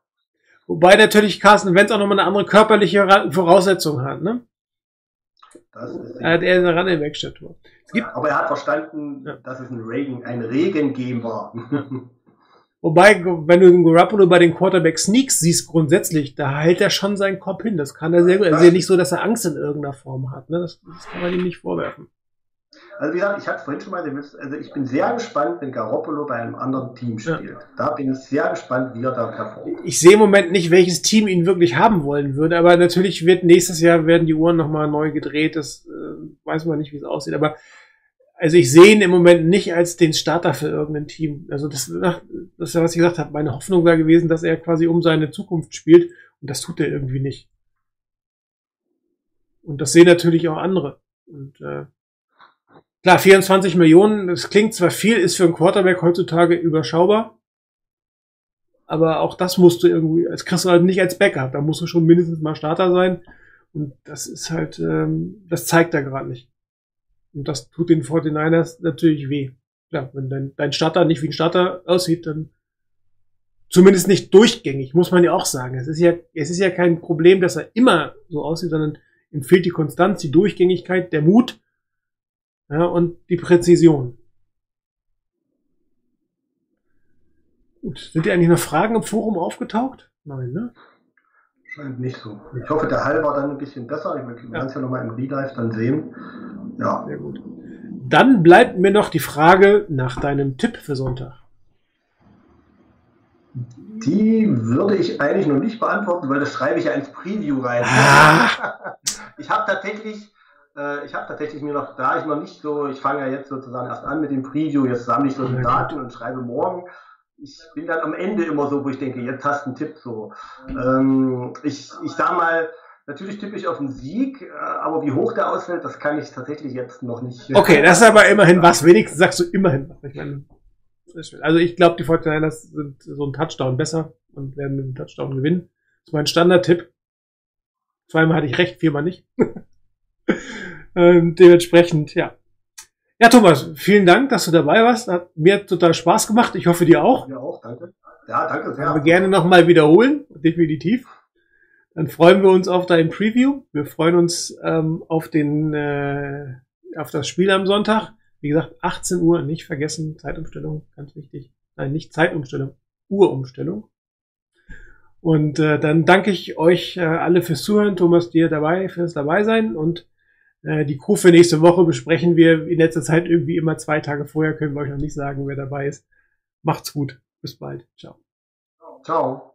Wobei natürlich Carson Wentz auch nochmal eine andere körperliche Voraussetzung hat, ne? Er hat eher eine Running Back Statur. aber er hat verstanden, ja. dass es ein Regen, ein Regengame war. [LAUGHS] Wobei, wenn du den Garoppolo bei den Quarterback Sneaks siehst, grundsätzlich, da hält er schon seinen Kopf hin. Das kann er sehr gut. Es ist ja nicht so, dass er Angst in irgendeiner Form hat. Ne? Das, das kann man ihm nicht vorwerfen. Also wie gesagt, ich hatte vorhin schon mal, also ich bin sehr gespannt, wenn Garoppolo bei einem anderen Team spielt. Ja. Da bin ich sehr gespannt, wie er da performt. Ich sehe im Moment nicht, welches Team ihn wirklich haben wollen würde, aber natürlich wird nächstes Jahr werden die Uhren nochmal neu gedreht. Das äh, weiß man nicht, wie es aussieht. Aber also ich sehe ihn im Moment nicht als den Starter für irgendein Team. Also das, das ist ja, was ich gesagt habe. Meine Hoffnung war gewesen, dass er quasi um seine Zukunft spielt und das tut er irgendwie nicht. Und das sehen natürlich auch andere. Und äh, Klar, 24 Millionen, das klingt zwar viel, ist für einen Quarterback heutzutage überschaubar, aber auch das musst du irgendwie, als kriegst du halt nicht als Backup, da musst du schon mindestens mal Starter sein. Und das ist halt, ähm, das zeigt er gerade nicht. Und das tut den 49ers natürlich weh. Ja, wenn dein, dein Starter nicht wie ein Starter aussieht, dann zumindest nicht durchgängig, muss man ja auch sagen. Es ist ja, es ist ja kein Problem, dass er immer so aussieht, sondern ihm fehlt die Konstanz, die Durchgängigkeit, der Mut, ja, und die Präzision. Gut, sind dir eigentlich noch Fragen im Forum aufgetaucht? Nein, ne? Scheint nicht so. Ich hoffe, der Hall war dann ein bisschen besser. Ich ja. es ja nochmal im Relive dann sehen. Ja. Sehr gut. Dann bleibt mir noch die Frage nach deinem Tipp für Sonntag. Die würde ich eigentlich noch nicht beantworten, weil das schreibe ich ja ins Preview rein. Ah. [LAUGHS] Ich habe tatsächlich äh, ich habe tatsächlich mir noch, da ich noch nicht so, ich fange ja jetzt sozusagen erst an mit dem Preview, jetzt sammle ich so die Daten und schreibe morgen. Ich bin dann am Ende immer so, wo ich denke, jetzt hast du einen Tipp so. Ähm, ich, ich sag mal, natürlich tippe ich auf einen Sieg, äh, aber wie hoch der ausfällt, das kann ich tatsächlich jetzt noch nicht. Okay, das ist aber immerhin was. Wenigstens sagst du immerhin was. Ich meine, Also ich glaube, die 49ers sind so ein Touchdown besser und werden mit dem Touchdown gewinnen. Das ist mein Standardtipp. Zweimal hatte ich recht, viermal nicht. [LAUGHS] ähm, dementsprechend, ja. Ja, Thomas, vielen Dank, dass du dabei warst. Hat mir total Spaß gemacht. Ich hoffe dir auch. Ja, auch, danke. Ja, danke sehr. Können wir gerne nochmal wiederholen, definitiv. Dann freuen wir uns auf dein Preview. Wir freuen uns ähm, auf den äh, auf das Spiel am Sonntag. Wie gesagt, 18 Uhr, nicht vergessen, Zeitumstellung, ganz wichtig. Nein, nicht Zeitumstellung, Uhrumstellung. Und äh, dann danke ich euch äh, alle fürs Zuhören, Thomas, dir dabei, fürs dabei sein und die Crew für nächste Woche besprechen wir in letzter Zeit irgendwie immer zwei Tage vorher, können wir euch noch nicht sagen, wer dabei ist. Macht's gut. Bis bald. Ciao. Ciao.